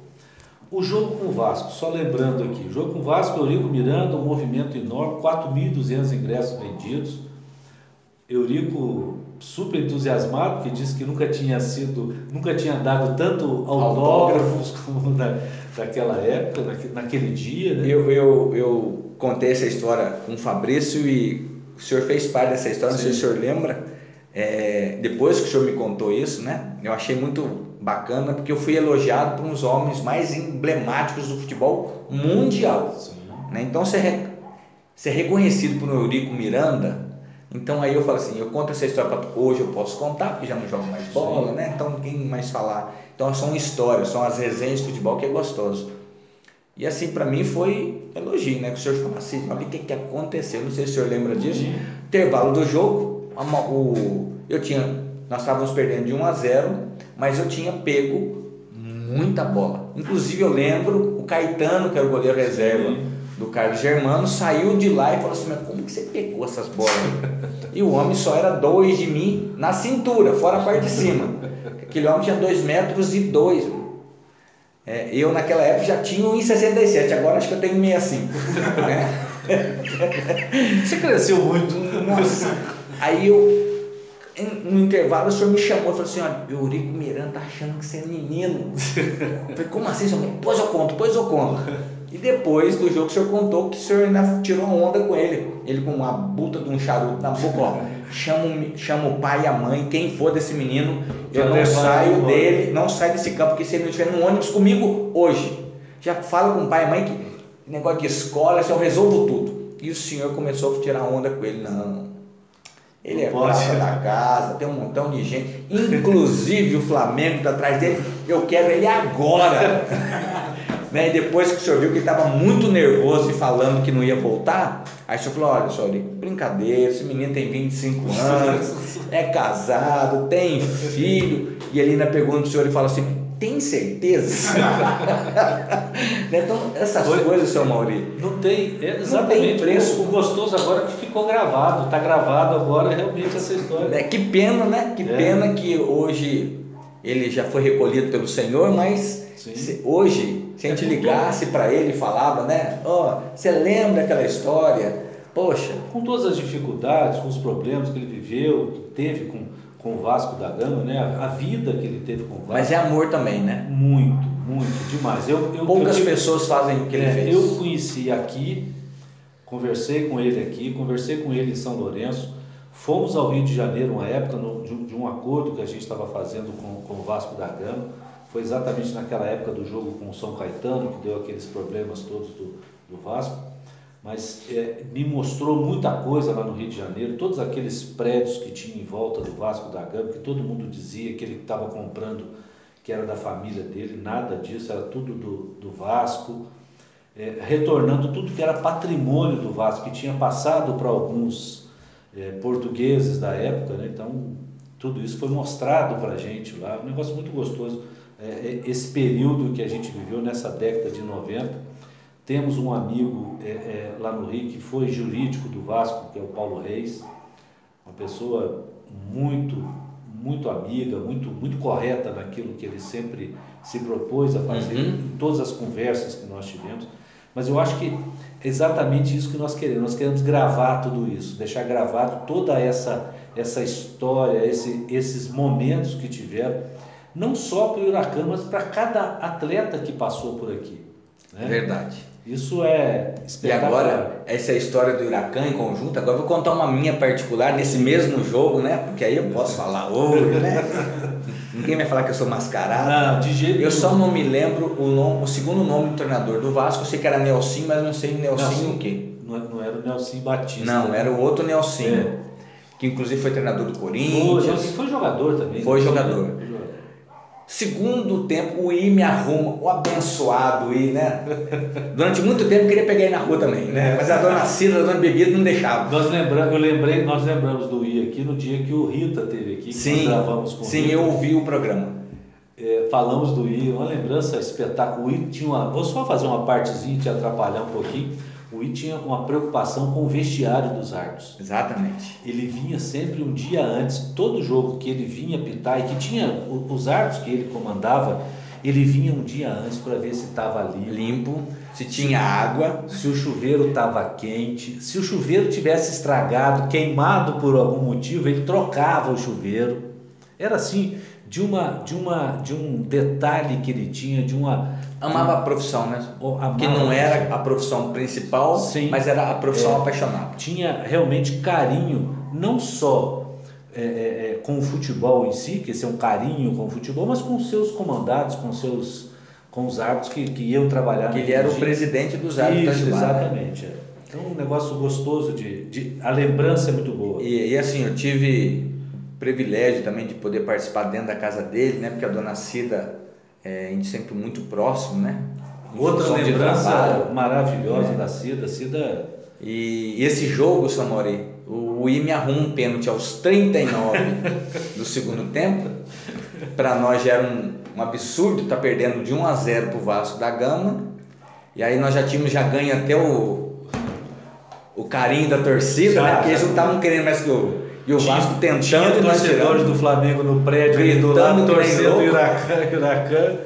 S1: O jogo com o Vasco, só lembrando aqui, o jogo com o Vasco, Eurico Miranda, um movimento enorme, 4.200 ingressos vendidos. Eurico super entusiasmado, porque disse que nunca tinha sido, nunca tinha dado tanto autógrafos como na, naquela época, naquele dia. Né?
S2: Eu, eu, eu contei essa história com o Fabrício e o senhor fez parte dessa história, Sim. não sei se o senhor lembra. É, depois que o senhor me contou isso, né? Eu achei muito bacana porque eu fui elogiado por uns homens mais emblemáticos do futebol mundial. Né? Então ser, ser reconhecido por Eurico Miranda então aí eu falo assim, eu conto essa história para hoje eu posso contar, porque já não jogo mais bola, Sim. né? Então ninguém mais falar. Então são histórias, são as resenhas de futebol que é gostoso. E assim, para mim foi elogio, né? Que o senhor falou assim, olha o que, que aconteceu, não sei se o senhor lembra disso. Uhum. Intervalo do jogo, o, eu tinha, nós estávamos perdendo de 1 a 0, mas eu tinha pego muita bola. Inclusive eu lembro o Caetano, que era o goleiro reserva. Sim do Carlos Germano, saiu de lá e falou assim, mas como que você pegou essas bolas? e o homem só era dois de mim na cintura, fora a parte de cima. Aquele homem tinha dois metros e dois. É, eu naquela época já tinha 1,67, agora acho que eu tenho 65.
S1: Né? Você cresceu muito.
S2: Nossa. Aí eu, no intervalo, o senhor me chamou e falou assim, olha, Eurico Miranda tá achando que você é menino. Eu falei, como assim? Senhor? Depois eu conto, depois eu conto. E depois do jogo o senhor contou que o senhor ainda tirou uma onda com ele. Ele com uma buta de um charuto na boca, ó. Chama, chama o pai e a mãe, quem for desse menino, eu não saio dele, não sai desse campo, porque se ele não estiver no ônibus comigo hoje. Já fala com o pai e mãe que negócio de escola, assim, eu resolvo tudo. E o senhor começou a tirar onda com ele, não. Ele é prata da casa, tem um montão de gente, inclusive o Flamengo está atrás dele. Eu quero ele agora. Né? E depois que o senhor viu que ele estava muito nervoso e falando que não ia voltar, aí o senhor falou, olha, senhor, brincadeira, esse menino tem 25 anos, é casado, tem filho, e ele ainda pergunta o senhor e fala assim, tem certeza? Né? então, essas Foi. coisas, seu Mauri.
S1: Não tem, é exatamente. Não tem preço. O, o gostoso agora é que ficou gravado, está gravado agora realmente essa história.
S2: É, que pena, né? Que é. pena que hoje ele já foi recolhido pelo Senhor, mas se, hoje se a gente ligasse para ele e falava, né? Ó, oh, você lembra aquela história? Poxa.
S1: Com todas as dificuldades, com os problemas que ele viveu, que teve com, com o Vasco da Gama, né? A, vida que ele teve com o Vasco.
S2: Mas é amor também, né?
S1: Muito, muito, demais. Eu,
S2: eu Poucas eu, pessoas fazem o que ele é, fez.
S1: Eu conheci aqui, conversei com ele aqui, conversei com ele em São Lourenço. Fomos ao Rio de Janeiro uma época no, de, de, um acordo que a gente estava fazendo com, com o Vasco da Gama foi exatamente naquela época do jogo com o São Caetano, que deu aqueles problemas todos do, do Vasco. Mas é, me mostrou muita coisa lá no Rio de Janeiro, todos aqueles prédios que tinha em volta do Vasco da Gama, que todo mundo dizia que ele estava comprando, que era da família dele, nada disso, era tudo do, do Vasco. É, retornando tudo que era patrimônio do Vasco, que tinha passado para alguns é, portugueses da época, né? então tudo isso foi mostrado para a gente lá, um negócio muito gostoso é, é, esse período que a gente viveu nessa década de 90. Temos um amigo é, é, lá no Rio que foi jurídico do Vasco, que é o Paulo Reis, uma pessoa muito, muito amiga, muito, muito correta naquilo que ele sempre se propôs a fazer, uhum. em todas as conversas que nós tivemos. Mas eu acho que é exatamente isso que nós queremos. Nós queremos gravar tudo isso, deixar gravado toda essa, essa história, esse, esses momentos que tiveram não só para o Huracan, mas para cada atleta que passou por aqui.
S2: Né? Verdade.
S1: Isso é.
S2: E agora, essa é a história do Huracan em conjunto. Agora eu vou contar uma minha particular nesse mesmo jogo, né? Porque aí eu posso falar hoje, né? Ninguém vai falar que eu sou mascarado.
S1: Não, de jeito
S2: Eu só não me lembro o, nome, o segundo nome do treinador do Vasco. Eu sei que era Nelson, mas não sei Nelson o quê.
S1: Não, não era o Nelson Batista.
S2: Não, era o outro Nelson. É. Que inclusive foi treinador do Corinthians.
S1: Foi, foi jogador também.
S2: Foi né? jogador. Segundo tempo, o I me arruma, o abençoado I, né? Durante muito tempo eu queria pegar ele na rua também, né? Mas a dona Cida, a dona Bebida não deixava.
S1: Nós lembramos, eu lembrei, nós lembramos do I aqui no dia que o Rita teve aqui, que
S2: sim,
S1: nós gravamos com
S2: Sim, eu ouvi o programa.
S1: É, falamos do I, uma lembrança espetáculo. O I tinha uma. Vou só fazer uma partezinha te atrapalhar um pouquinho I tinha uma preocupação com o vestiário dos árbitros.
S2: Exatamente.
S1: Ele vinha sempre um dia antes, todo jogo que ele vinha pitar e que tinha os árbitros que ele comandava, ele vinha um dia antes para ver se estava limpo.
S2: Limpo. se tinha água.
S1: Se o chuveiro estava quente, se o chuveiro tivesse estragado, queimado por algum motivo, ele trocava o chuveiro. Era assim, de uma de uma de um detalhe que ele tinha, de uma
S2: amava a profissão, né?
S1: Amava
S2: que não era a profissão principal,
S1: Sim,
S2: mas era a profissão
S1: é,
S2: apaixonada.
S1: Tinha realmente carinho, não só é, é, é, com o futebol em si, que esse é um carinho com o futebol, mas com os seus comandados, com seus com os árbitros que, que iam trabalhar.
S2: Que ele era dia. o presidente dos árbitros.
S1: Isso, exatamente. Né? Então um negócio gostoso de, de a lembrança é muito boa.
S2: E, e assim eu tive privilégio também de poder participar dentro da casa dele, né? Porque a dona Cida é, a gente sempre muito próximo, né?
S1: Outra lembrança maravilhosa é. da Cida, Cida.
S2: E, e esse jogo, Samori, o, o me arruma um pênalti aos 39 do segundo tempo. Para nós já era um, um absurdo estar tá perdendo de 1 a 0 pro Vasco da Gama. E aí nós já tínhamos já ganho até o, o carinho da torcida, já, né? Porque eles não estavam querendo mais que o e o Vasco tentando. Tinha
S1: torcedores do Flamengo no prédio do lado, torcendo Huracan, Huracan.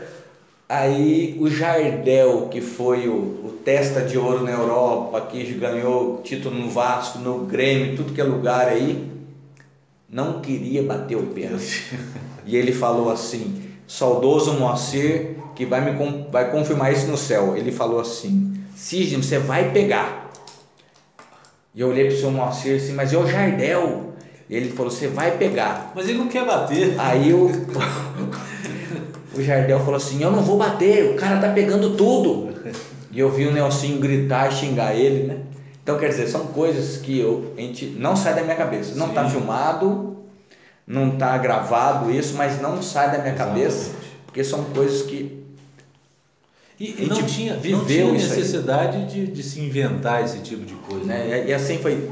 S2: Aí o Jardel, que foi o, o testa de ouro na Europa, que ganhou título no Vasco, no Grêmio, tudo que é lugar aí, não queria bater o pênalti. e ele falou assim, saudoso Moacir, que vai, me, vai confirmar isso no céu. Ele falou assim, Cisne, você vai pegar. E eu olhei para o seu Moacir assim, mas é o Jardel. Ele falou: Você vai pegar.
S1: Mas ele não quer bater.
S2: Aí o, o Jardel falou assim: Eu não vou bater, o cara tá pegando tudo. E eu vi o Nelsinho gritar e xingar ele, né? Então, quer dizer, são coisas que eu, a gente não sai da minha cabeça. Não está filmado, não está gravado isso, mas não sai da minha Exatamente. cabeça, porque são coisas que.
S1: E, gente não tinha, viveu não tinha necessidade de, de se inventar esse tipo de coisa.
S2: Né? né? E assim foi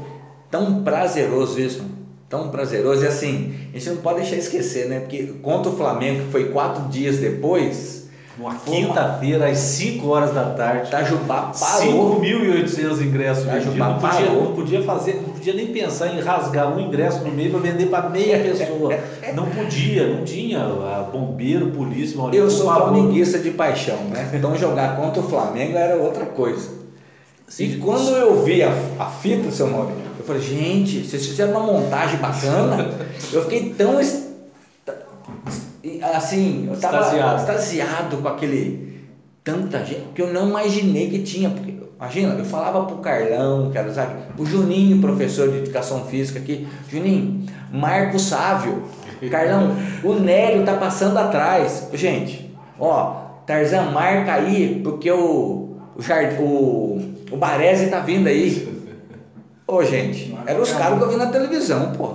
S2: tão prazeroso isso tão prazeroso. E assim, a gente não pode deixar esquecer, né? Porque contra o Flamengo, que foi quatro dias depois.
S1: Uma quinta-feira, às 5 horas da tarde.
S2: Itajubá parou.
S1: 5.800 ingressos
S2: Itajubá
S1: não podia, não podia fazer, não podia nem pensar em rasgar um ingresso no meio para vender para meia pessoa. não podia, não tinha bombeiro, polícia.
S2: Eu sou flamenguista de paixão, né? Então jogar contra o Flamengo era outra coisa. Sim, e quando eu vi a, a fita, seu Maurício, falei, gente, vocês fizeram uma montagem bacana. eu fiquei tão assim, eu tava extasiado. extasiado com aquele tanta gente que eu não imaginei que tinha. Porque, imagina, eu falava pro Carlão, que era sabe, o Juninho, professor de educação física aqui, Juninho, Marco Sávio, Carlão, o Nélio tá passando atrás. Gente, ó, Tarzan marca aí, porque o, o, o, o Baresi tá vindo aí. Ô, gente, eram os caras que eu vi na televisão, pô.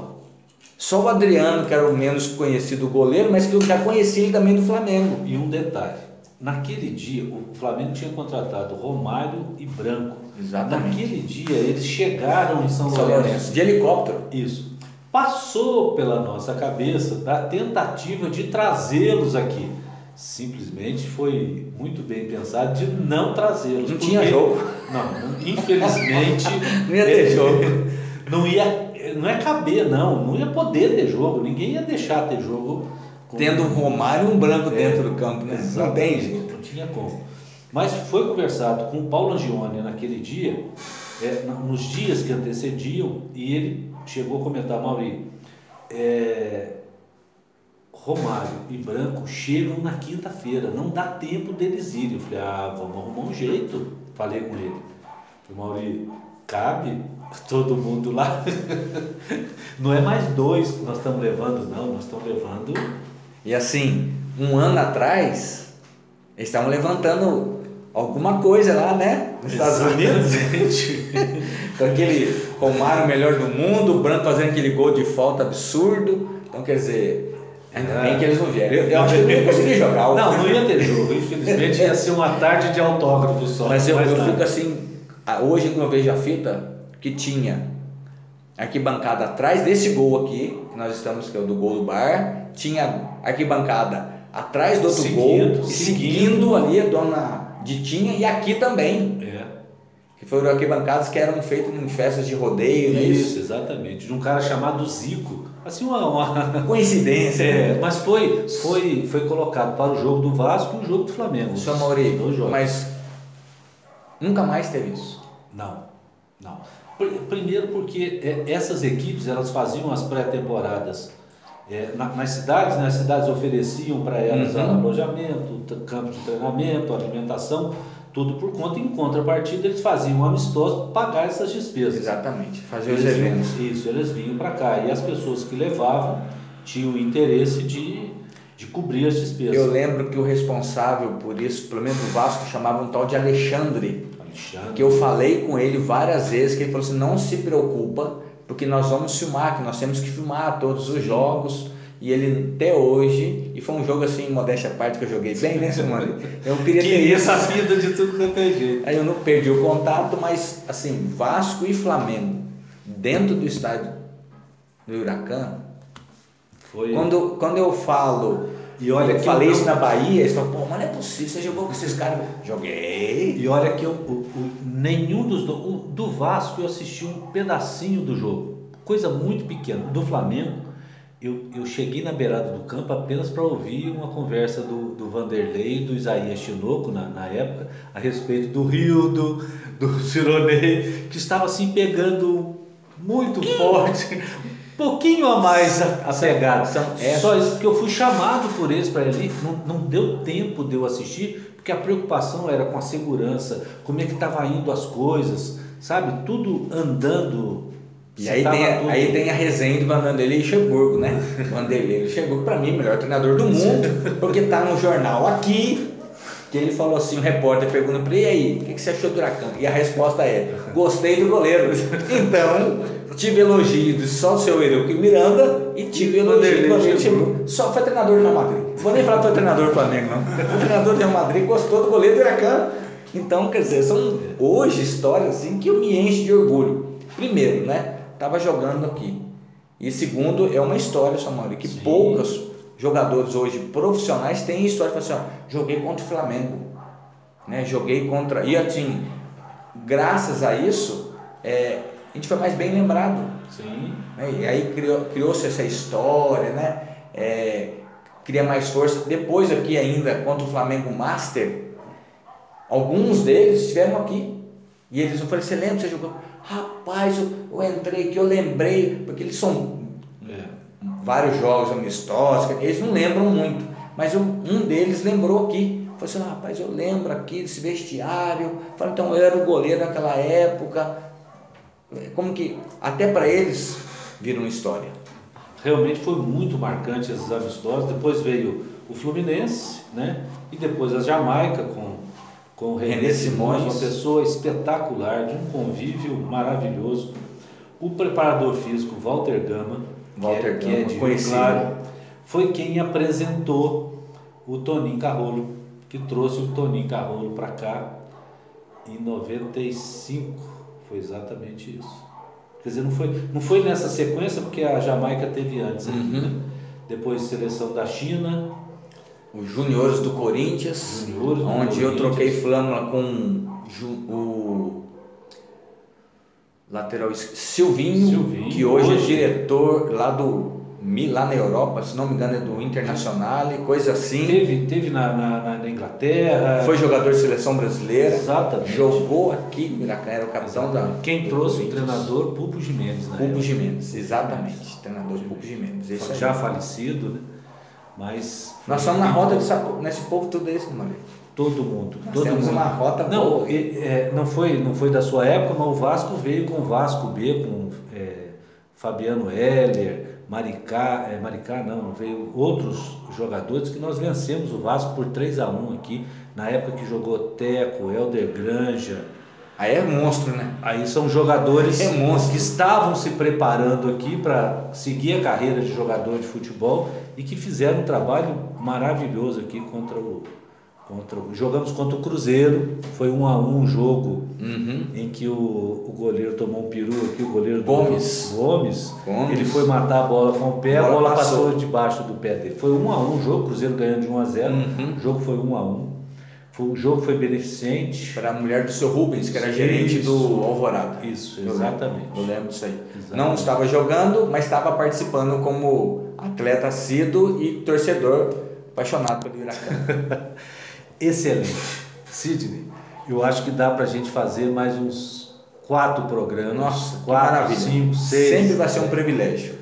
S2: Só o Adriano, que era o menos conhecido goleiro, mas que eu já conhecia ele também do Flamengo.
S1: E um detalhe: naquele dia, o Flamengo tinha contratado Romário e Branco.
S2: Exatamente.
S1: Naquele dia, eles chegaram em São, São Lourenço. Lourenço.
S2: De helicóptero.
S1: Isso. Passou pela nossa cabeça da tentativa de trazê-los aqui simplesmente foi muito bem pensado de não trazê-los.
S2: Não tinha jogo.
S1: Não, infelizmente.
S2: não ia ter jogo.
S1: Não ia, não ia caber, não. Não ia poder ter jogo. Ninguém ia deixar ter jogo.
S2: Tendo um Romário e um branco é, dentro do campo, né?
S1: Não tem jeito. Não tinha como. Mas foi conversado com o Paulo Angione naquele dia, é, nos dias que antecediam, e ele chegou a comentar, Mauri, é, Romário e Branco chegam na quinta-feira, não dá tempo deles irem. Eu falei, ah, vamos arrumar um jeito. Falei com ele. O Mauri, cabe todo mundo lá? não é mais dois que nós estamos levando, não, nós estamos levando.
S2: E assim, um ano atrás, eles estavam levantando alguma coisa lá, né? Nos Estados Unidos. Com aquele Romário melhor do mundo, o Branco fazendo aquele gol de falta absurdo. Então, quer dizer, Ainda é. bem que eles não vieram. Eu, eu acho que eu não ia conseguir jogar.
S1: Não, não ia ter jogo. Infelizmente ia ser uma tarde de autógrafo só.
S2: Mas eu, eu fico assim, hoje quando eu vejo a fita, que tinha arquibancada atrás desse gol aqui, que nós estamos, que é o do gol do bar, tinha arquibancada atrás do outro seguindo, gol, seguindo, seguindo ali a dona Ditinha e aqui também.
S1: É.
S2: Que foram arquibancadas que eram feitas em festas de rodeio,
S1: isso, né? Isso, exatamente. De um cara chamado Zico assim uma, uma...
S2: coincidência,
S1: é, né? mas foi foi foi colocado para o jogo do Vasco e o jogo do Flamengo.
S2: São Mauri, mas Nunca mais teve isso.
S1: Não, não. Primeiro porque é, essas equipes elas faziam as pré-temporadas é, nas cidades, né? as cidades ofereciam para elas uhum. alojamento, campo de treinamento, alimentação, tudo por conta. Em contrapartida, eles faziam um amistoso pagar essas despesas.
S2: Exatamente, fazer os eventos.
S1: Vinham, isso, eles vinham para cá. E as pessoas que levavam tinham interesse de, de cobrir as despesas.
S2: Eu lembro que o responsável por isso, pelo menos o Vasco, chamava um tal de Alexandre. Alexandre. Que eu falei com ele várias vezes, que ele falou assim, não se preocupa, porque nós vamos filmar, que nós temos que filmar todos os jogos. E ele até hoje, e foi um jogo assim, modéstia à parte que eu joguei bem, né, semana? Eu queria ter
S1: essa vida de tudo quanto é jeito.
S2: Aí eu não perdi o contato, mas assim, Vasco e Flamengo, dentro do estádio do Huracan, foi. Quando, quando eu falo e olha eu que falei eu isso na Bahia, eles falam, pô, mas não é possível, você jogou com esses caras. Joguei.
S1: E olha que eu, o, o, nenhum dos do, do Vasco eu assisti um pedacinho do jogo. Coisa muito pequena. Do Flamengo, eu, eu cheguei na beirada do campo apenas para ouvir uma conversa do, do Vanderlei e do Isaías Chinoco na, na época a respeito do Rio, do, do Cironei, que estava assim pegando muito forte, pouquinho a mais a, a pegada. São Só isso que eu fui chamado por eles para ali, não, não deu tempo de eu assistir, porque a preocupação era com a segurança, como é que estava indo as coisas, sabe? Tudo andando.
S2: E aí tem, a, aí tem a resenha do Vanderlei Luxemburgo, né? Vanderlei Luxemburgo, para mim, o melhor treinador do mundo, porque tá no jornal aqui, que ele falou assim, o repórter pergunta para ele, e aí, o que, que você achou do Huracan? E a resposta é, gostei do goleiro. Então, tive elogios só do seu Eurico Miranda e tive elogios do Só foi treinador do Real Madrid. Não vou nem falar que foi treinador do Flamengo, não. O treinador do Real Madrid gostou do goleiro do Huracan. Então, quer dizer, são hoje histórias assim que eu me encho de orgulho. Primeiro, né? Tava jogando aqui. E segundo, é uma história, Samuel, que Sim. poucas jogadores hoje profissionais têm história assim, ó, joguei contra o Flamengo, né? Joguei contra e assim, graças a isso, é, a gente foi mais bem lembrado.
S1: Sim.
S2: Né? E aí criou, criou-se essa história, né? É, cria mais força. Depois aqui ainda contra o Flamengo Master, alguns deles estiveram aqui e eles não falaram, você lembra, você jogou? Rapaz, eu, eu entrei aqui, eu lembrei, porque eles são vários jogos amistosos, eles não lembram muito, mas um deles lembrou aqui. Falou assim, rapaz, eu lembro aqui desse vestiário. Falei, então eu era o goleiro naquela época. Como que até para eles viram história.
S1: Realmente foi muito marcante esses amistosos. Depois veio o Fluminense, né? E depois a Jamaica com, com o René Simões, uma pessoa espetacular, de um convívio maravilhoso. O preparador físico Walter Gama,
S2: Walter
S1: que é, que é de Rio Claro, foi quem apresentou o Toninho Carrolo, que trouxe o Toninho Carrolo para cá em 95. Foi exatamente isso. Quer dizer, não foi, não foi nessa sequência, porque a Jamaica teve antes aqui, uhum. né? Depois seleção da China.
S2: Os juniores do Corinthians,
S1: juniores do
S2: onde
S1: Corinthians.
S2: eu troquei flâmula com o lateral Silvinho, Silvinho, que hoje, é hoje, é diretor lá do lá na Europa, se não me engano é do Internacional, coisa assim.
S1: Teve, teve na, na, na Inglaterra.
S2: Foi jogador de seleção brasileira.
S1: Exatamente.
S2: Jogou aqui era o capitão da.
S1: Quem trouxe o treinador Pupo Jimenez, né?
S2: Pupo Jimenez, exatamente. Treinador Pupo Jimenez.
S1: Esse já falecido, né? Mas.
S2: Nós somos na roda desse, nesse povo tudo esse, mano.
S1: Todo mundo.
S2: Nós
S1: todo
S2: temos
S1: mundo.
S2: uma rota
S1: não,
S2: boa.
S1: É, não, foi, não foi da sua época, mas o Vasco veio com o Vasco B, com é, Fabiano Heller, Maricá, é, Maricá não, veio outros jogadores que nós vencemos o Vasco por 3 a 1 aqui, na época que jogou Teco, Helder Granja.
S2: Aí é monstro, né?
S1: Aí são jogadores é que estavam se preparando aqui para seguir a carreira de jogador de futebol e que fizeram um trabalho maravilhoso aqui contra o Contra, jogamos contra o Cruzeiro, foi um a um jogo
S2: uhum.
S1: em que o, o goleiro tomou um peru aqui, o goleiro
S2: Gomes.
S1: Gomes,
S2: Gomes.
S1: ele foi matar a bola com o pé, a bola,
S2: bola
S1: passou. passou. debaixo do pé dele. Foi um a um o jogo, o Cruzeiro ganhando de 1 a 0
S2: uhum.
S1: o jogo foi um a um. O jogo foi beneficente.
S2: Para a mulher do seu Rubens, que era isso. gerente do Alvorada.
S1: Isso, exatamente.
S2: Eu lembro, eu lembro disso aí. Exatamente. Não estava jogando, mas estava participando como atleta assíduo e torcedor apaixonado pelo Huracan.
S1: excelente. Sidney, Eu acho que dá pra gente fazer mais uns quatro programas.
S2: Nossa,
S1: quatro, cinco, seis.
S2: Sempre vai ser um privilégio.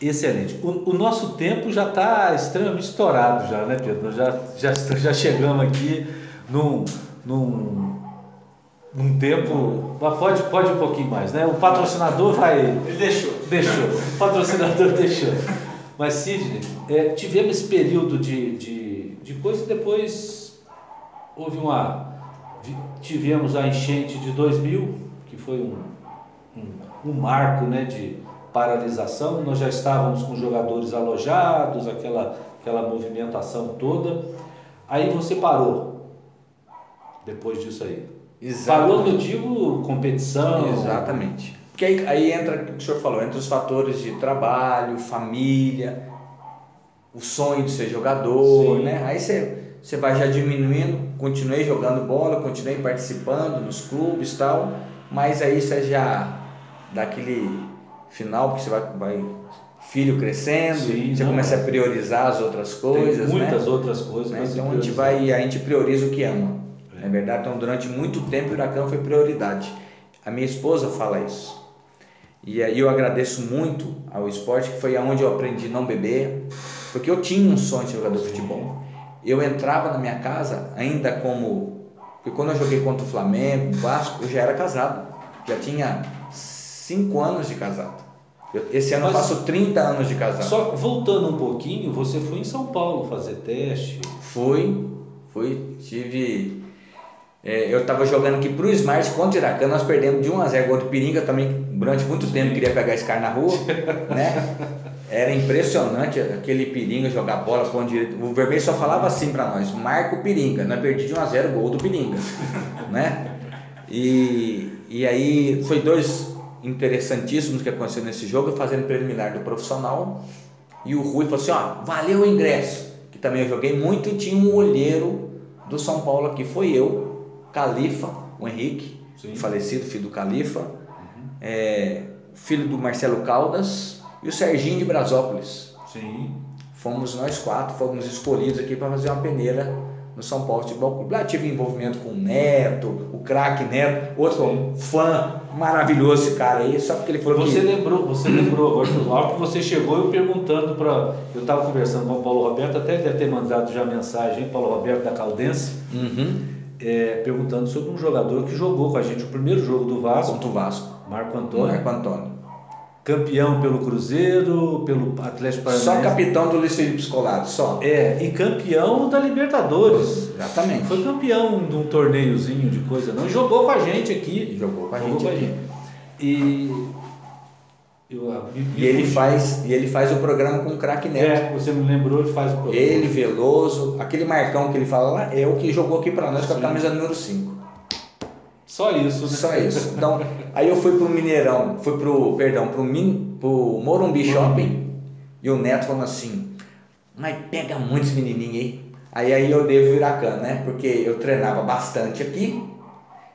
S1: Excelente. O, o nosso tempo já está extremamente estourado já, né, Pedro? Já, já, já chegamos aqui num, num, num tempo. Pode, pode um pouquinho mais, né? O patrocinador vai.
S2: Ele deixou.
S1: Deixou. O patrocinador deixou. Mas, Sidney, é, tivemos esse período de, de, de coisa e depois houve uma. Tivemos a enchente de 2000, que foi um, um, um marco né, de paralisação. Nós já estávamos com jogadores alojados, aquela, aquela movimentação toda. Aí você parou, depois disso aí. Parou, eu digo, competição.
S2: Exatamente. Porque aí, aí entra o que o senhor falou, entra os fatores de trabalho, família, o sonho de ser jogador,
S1: Sim.
S2: né? Aí você, você vai já diminuindo, continuei jogando bola, continuei participando nos clubes e tal, mas aí você já dá aquele final, porque você vai, vai filho crescendo,
S1: Sim,
S2: você
S1: não.
S2: começa a priorizar as outras coisas,
S1: muitas
S2: né?
S1: outras coisas.
S2: Né? Então a gente vai, a gente prioriza o que ama. Não é verdade? Então durante muito tempo o Huracan foi prioridade. A minha esposa fala isso. E aí eu agradeço muito ao esporte, que foi aonde eu aprendi a não beber, porque eu tinha um sonho de jogador de futebol. Eu entrava na minha casa ainda como. Porque quando eu joguei contra o Flamengo, o Vasco, eu já era casado. Já tinha 5 anos de casado. Eu- esse ano eu
S1: Mas-
S2: faço 30 anos de casado.
S1: Só voltando um pouquinho, você foi em São Paulo fazer teste.
S2: Fui, fui, tive. É, eu estava jogando aqui pro Smart contra o Iracan, nós perdemos de 1 a 0 contra o Piringa também, durante muito tempo queria pegar esse cara na rua, né? Era impressionante aquele Piringa jogar bola com direito. O Vermelho só falava assim para nós: marca o Piringa, nós perdi de 1 a 0 gol do Piringa, né? E, e aí foi dois interessantíssimos que aconteceu nesse jogo, fazendo preliminar do profissional e o Rui falou assim, ó, valeu o ingresso, que também eu joguei muito, e tinha um olheiro do São Paulo aqui, foi eu, Califa, o Henrique,
S1: Sim.
S2: falecido, filho do Califa, é, filho do Marcelo Caldas e o Serginho de Brasópolis.
S1: Sim.
S2: Fomos nós quatro, fomos escolhidos aqui para fazer uma peneira no São Paulo Futebol Clube. Lá tive envolvimento com o Neto, o craque Neto, outro
S1: Sim.
S2: fã maravilhoso esse cara aí, só porque ele falou
S1: Você
S2: que...
S1: lembrou, você lembrou agora, hora que você chegou, eu perguntando para. Eu estava conversando com o Paulo Roberto, até deve ter mandado já mensagem, Paulo Roberto da Caldense,
S2: Uhum.
S1: É, perguntando sobre um jogador que jogou com a gente o primeiro jogo do Vasco,
S2: Contra o Vasco.
S1: Marco Antônio,
S2: Marco Antônio.
S1: campeão pelo Cruzeiro, pelo Atlético Paranaense.
S2: Só capitão do Luiz Felipe Scolari, só.
S1: É, e campeão da Libertadores.
S2: Exatamente.
S1: Foi campeão de um torneiozinho de coisa, não. E jogou com a gente aqui.
S2: Jogou com a
S1: Jogou
S2: gente aqui.
S1: E. Eu, me- me
S2: E ele faz, e ele faz o programa com o craque Neto.
S1: É, você me lembrou, ele faz o programa.
S2: Ele, Veloso, aquele Marcão que ele fala lá, é o que jogou aqui pra nós com a camisa número 5.
S1: Só isso, né?
S2: Só isso. Então, aí eu fui pro Mineirão, fui pro, perdão, pro, Min, pro Morumbi Shopping e o Neto falando assim, mas pega muitos menininhos aí. Aí, aí eu devo Iracan, né? Porque eu treinava bastante aqui,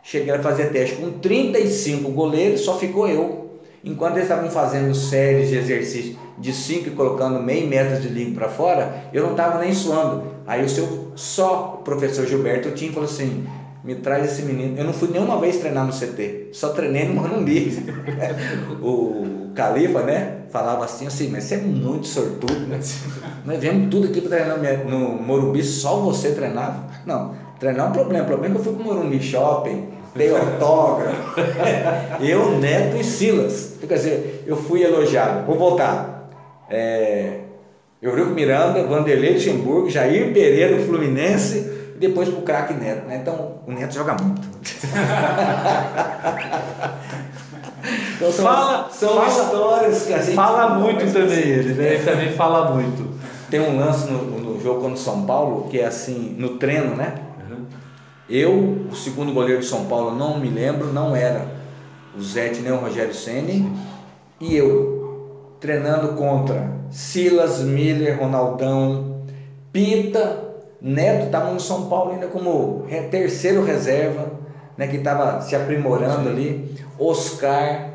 S2: cheguei a fazer teste com 35 goleiros, só ficou eu. Enquanto eles estavam fazendo séries de exercício de 5 e colocando meio metro de língua para fora, eu não estava nem suando. Aí o seu só o professor Gilberto Tim falou assim: me traz esse menino. Eu não fui nenhuma vez treinar no CT, só treinei no Morumbi. o Califa, né? Falava assim, assim, mas você é muito sortudo, né? Nós viemos tudo aqui para treinar no Morumbi, só você treinava? Não, treinar é um problema. O problema é que eu fui pro Morumbi Shopping, dei autógrafo. eu, Neto e Silas. Quer dizer, eu fui elogiado. Vou voltar. É, Eurico Miranda, Vanderlei Luxemburgo, Jair Pereira, Fluminense, e depois pro craque Neto. Né? Então, o Neto joga muito. então, são,
S1: Fala-
S2: são
S1: fala-
S2: histórias que a gente
S1: Fala muito também ele, né? Ele também fala muito.
S2: Tem um lance no, no jogo contra o São Paulo, que é assim, no treino, né? Eu, o segundo goleiro de São Paulo, não me lembro, não era o Zete nem o Rogério Ceni e eu treinando contra Silas, Miller, Ronaldão, Pita, Neto estavam no São Paulo ainda como terceiro reserva, né, que estava se aprimorando ali, Oscar,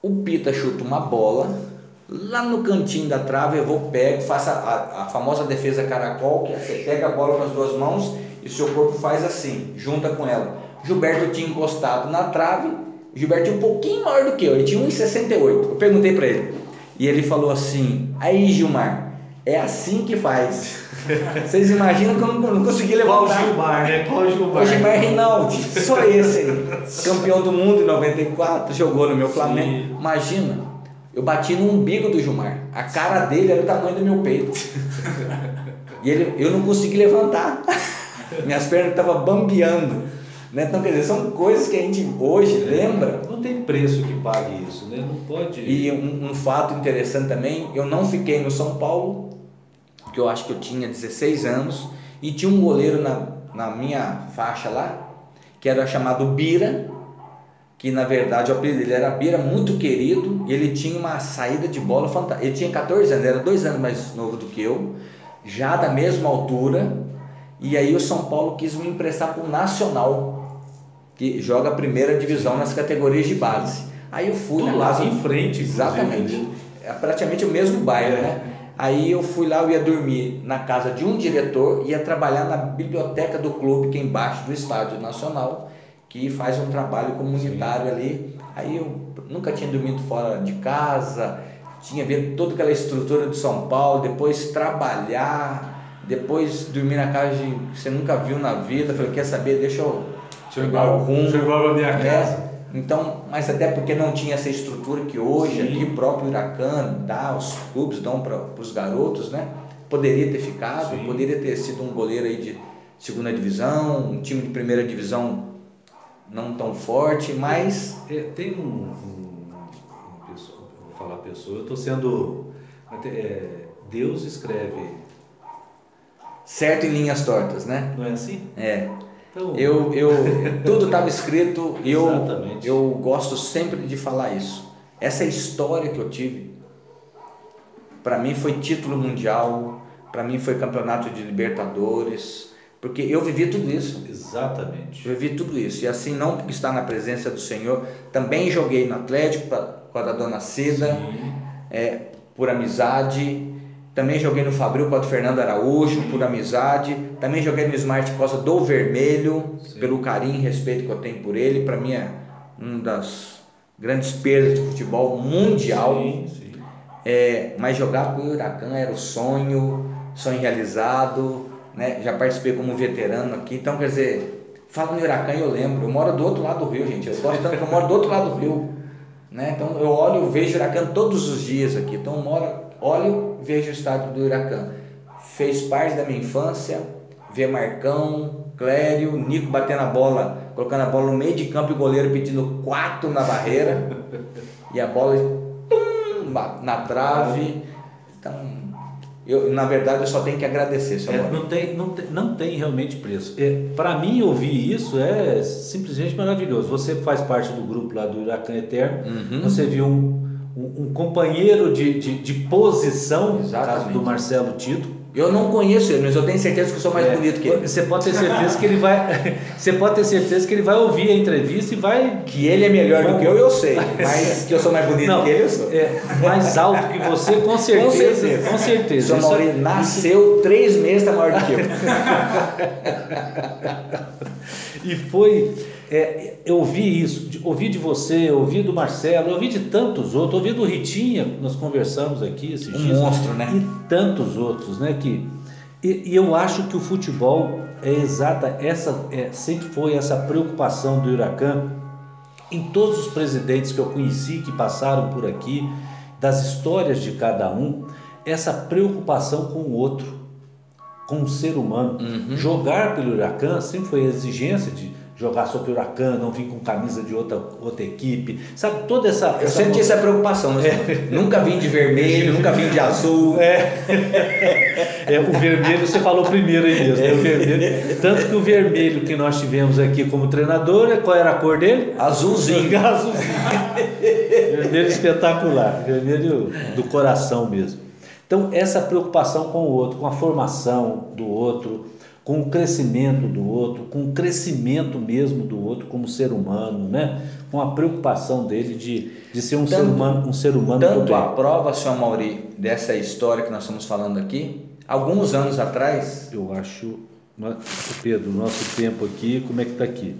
S2: o Pita chuta uma bola lá no cantinho da trave, eu vou, pego, faço a, a famosa defesa caracol, que é você pega a bola com as duas mãos e seu corpo faz assim, junta com ela. Gilberto tinha encostado na trave, Gilberto tinha um pouquinho maior do que eu, ele tinha 1,68. Eu perguntei para ele, e ele falou assim: Aí, Gilmar, é assim que faz. Vocês imaginam que eu não, não consegui levantar.
S1: Qual Gilmar, né? Qual Gilmar?
S2: O Gilmar Rinaldi, só esse aí. Campeão do mundo em 94, jogou no meu Flamengo. Sim. Imagina, eu bati no umbigo do Gilmar. A cara dele era o tamanho do meu peito. E ele, eu não consegui levantar. Minhas pernas estavam bambeando. Né? Então, quer dizer, são coisas que a gente hoje é, lembra.
S1: Não tem preço que pague isso, né? Não pode.
S2: E um, um, fato interessante também, eu não fiquei no São Paulo, que eu acho que eu tinha 16 anos, e tinha um goleiro na, na minha faixa lá, que era chamado Bira, que na verdade o apelido dele era Bira, muito querido, e ele tinha uma saída de bola fantástica. Ele tinha 14 anos, era dois anos mais novo do que eu, já da mesma altura, e aí o São Paulo quis me emprestar para o Nacional que joga a primeira divisão nas categorias de base. Aí eu fui
S1: Tudo
S2: na casa
S1: em frente,
S2: exatamente. É praticamente o mesmo bairro, é. né? Aí eu fui lá, eu ia dormir na casa de um diretor, ia trabalhar na biblioteca do clube, que é embaixo do Estádio Nacional, que faz um trabalho comunitário Sim. ali. Aí eu nunca tinha dormido fora de casa, tinha visto toda aquela estrutura de São Paulo, depois trabalhar, depois dormir na casa que você nunca viu na vida. Falei, quer saber, deixa eu
S1: Chegava, o rumo. Chegava a minha né? casa.
S2: Então, mas até porque não tinha essa estrutura que hoje Sim. aqui o próprio Huracan dá, os clubes dão para os garotos, né? Poderia ter ficado, Sim. poderia ter sido um goleiro aí de segunda divisão, um time de primeira divisão não tão forte, mas.
S1: É, tem um, um, uma pessoa, vou falar pessoa, eu estou sendo. É, Deus escreve.
S2: Certo em linhas tortas, né?
S1: Não é assim?
S2: É. Então, eu, eu, tudo estava escrito e eu, eu gosto sempre de falar isso. Essa história que eu tive, para mim foi título mundial, para mim foi campeonato de Libertadores, porque eu vivi tudo isso.
S1: Exatamente.
S2: Eu vivi tudo isso. E assim, não estar na presença do Senhor, também joguei no Atlético com a da Dona Cida, é, por amizade, também joguei no Fabril contra o Fernando Araújo, por amizade. Também joguei no Smart causa do vermelho, Sim. pelo carinho e respeito que eu tenho por ele. Para mim é uma das grandes perdas de futebol mundial. Sim, sim. É, mas jogar com o Huracan era o sonho, sonho realizado. Né? Já participei como veterano aqui. Então, quer dizer, falo no Huracan eu lembro. Eu moro do outro lado do rio, gente. Eu gosto tanto que eu moro do outro lado do rio. Né? Então, eu olho e vejo Huracan todos os dias aqui. Então, eu moro olho, vejo o estádio do Huracan. Fez parte da minha infância, ver Marcão, Clério, Nico batendo a bola, colocando a bola no meio de campo e o goleiro pedindo quatro na barreira. e a bola tum, na trave. Então, eu, na verdade, eu só tenho que agradecer.
S1: É, não, tem, não, tem, não tem realmente preço. É, Para mim, ouvir isso é simplesmente maravilhoso. Você faz parte do grupo lá do Huracan Eterno, uhum. você viu um, um, companheiro de, de, de posição, no caso do Marcelo Tito.
S2: Eu não conheço ele, mas eu tenho certeza que eu sou mais é, bonito que ele.
S1: Você pode ter certeza que ele vai. Você pode ter certeza que ele vai ouvir a entrevista e vai.
S2: Que ele é melhor do que eu, eu sei. Mas que eu sou mais bonito não, que ele, eu sou.
S1: É, mais alto que você, com certeza. Com certeza. Com certeza.
S2: Maurício é- nasceu três meses, tá maior do que eu.
S1: e foi é, eu ouvi isso, ouvi de você, ouvi do Marcelo, ouvi de tantos outros, ouvi do Ritinha, nós conversamos aqui esses
S2: um dias. monstro, né?
S1: E tantos outros, né? Que, e, e eu acho que o futebol é exata, essa é, sempre foi essa preocupação do Huracan em todos os presidentes que eu conheci, que passaram por aqui, das histórias de cada um, essa preocupação com o outro, com o ser humano. Uhum. Jogar pelo Huracan sempre foi a exigência de jogar sobre o Huracan, não vir com camisa de outra, outra equipe, sabe? Toda essa.
S2: Eu
S1: essa
S2: sempre essa preocupação, né? É. nunca vim de vermelho, nunca vim de azul.
S1: É. é, o vermelho você falou primeiro aí mesmo, né? o vermelho. Tanto que o vermelho que nós tivemos aqui como treinador, qual era a cor dele?
S2: Azulzinho.
S1: Azulzinho. vermelho espetacular, vermelho do coração mesmo. Então, essa preocupação com o outro, com a formação do outro, com o crescimento do outro, com o crescimento mesmo do outro como ser humano, né? com a preocupação dele de, de ser um
S2: Tanto-
S1: ser humano, um ser humano
S2: Tanto a prova, senhor Mauri, dessa história que nós estamos falando aqui, alguns anos atrás,
S1: Eu acho, Pedro, nosso tempo aqui, como é que está aqui?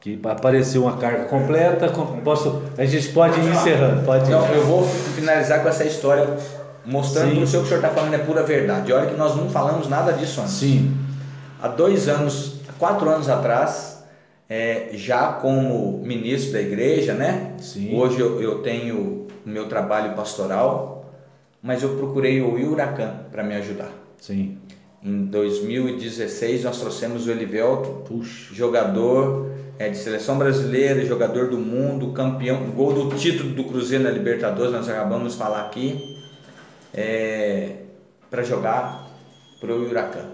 S1: Que apareceu uma carga completa, com- posso, a gente pode ir encerrando, pode ir.
S2: então eu vou finalizar com essa história, mostrando para o senhor que o senhor está falando é pura verdade. Olha que nós não falamos nada disso antes.
S1: Sim,
S2: Há dois anos, quatro anos atrás, é, já como ministro da igreja, né?
S1: Sim.
S2: Hoje eu, eu tenho o meu trabalho pastoral, mas eu procurei o Huracan para me ajudar.
S1: sim.
S2: Em 2016 nós trouxemos o Elivelto,
S1: Puxa,
S2: jogador é, de seleção brasileira, jogador do mundo, campeão, gol do título do Cruzeiro na Libertadores, nós acabamos de falar aqui, para jogar para o Huracan.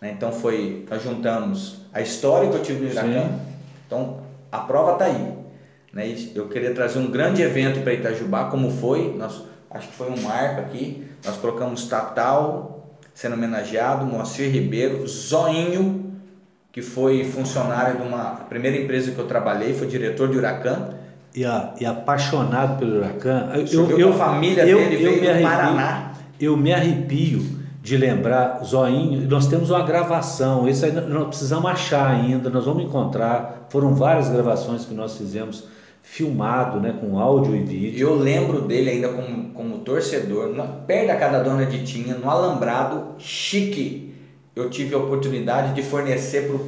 S2: né? Então foi, nós juntamos a história que eu tive no Huracan, então a prova está aí. Né? Eu queria trazer um grande evento para Itajubá, como foi, nós, acho que foi um marco aqui, nós colocamos Tatal sendo homenageado, Moacir Ribeiro, Zoinho, que foi funcionário de uma primeira empresa que eu trabalhei, foi diretor de Huracan.
S1: E, a- e apaixonado pelo Huracan,
S2: que a família dele veio do
S1: arrepio-
S2: Paraná.
S1: Eu me arrepio de lembrar, Zoinho, nós temos uma gravação, esse aí nós precisamos achar ainda, nós vamos encontrar, foram várias gravações que nós fizemos, filmado, né, com áudio e vídeo.
S2: Eu lembro dele ainda como, como torcedor, na- perto da casa da dona Ditinha, no Alambrado, chique. Eu tive a oportunidade de fornecer para o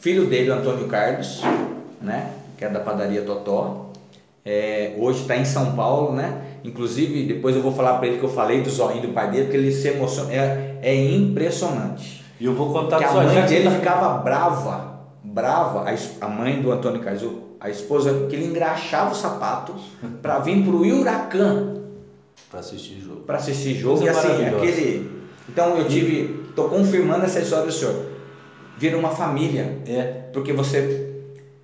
S2: filho dele, o Antônio Carlos, né? Que é da padaria Totó. É, hoje está em São Paulo, né? Inclusive, depois eu vou falar para ele que eu falei do zoinho do pai dele, porque ele se emociona. É, é impressionante.
S1: E eu vou contar
S2: Que a mãe dele
S1: tá-
S2: ficava brava, brava, a, a mãe do Antônio o- a esposa, que ele engraxava o sapato para vir pro Huracan
S1: para assistir jogo.
S2: para assistir jogo.
S1: Coisa
S2: e assim, aquele. Então eu tive. Tô confirmando essa história do senhor. Vira uma família.
S1: É,
S2: Porque você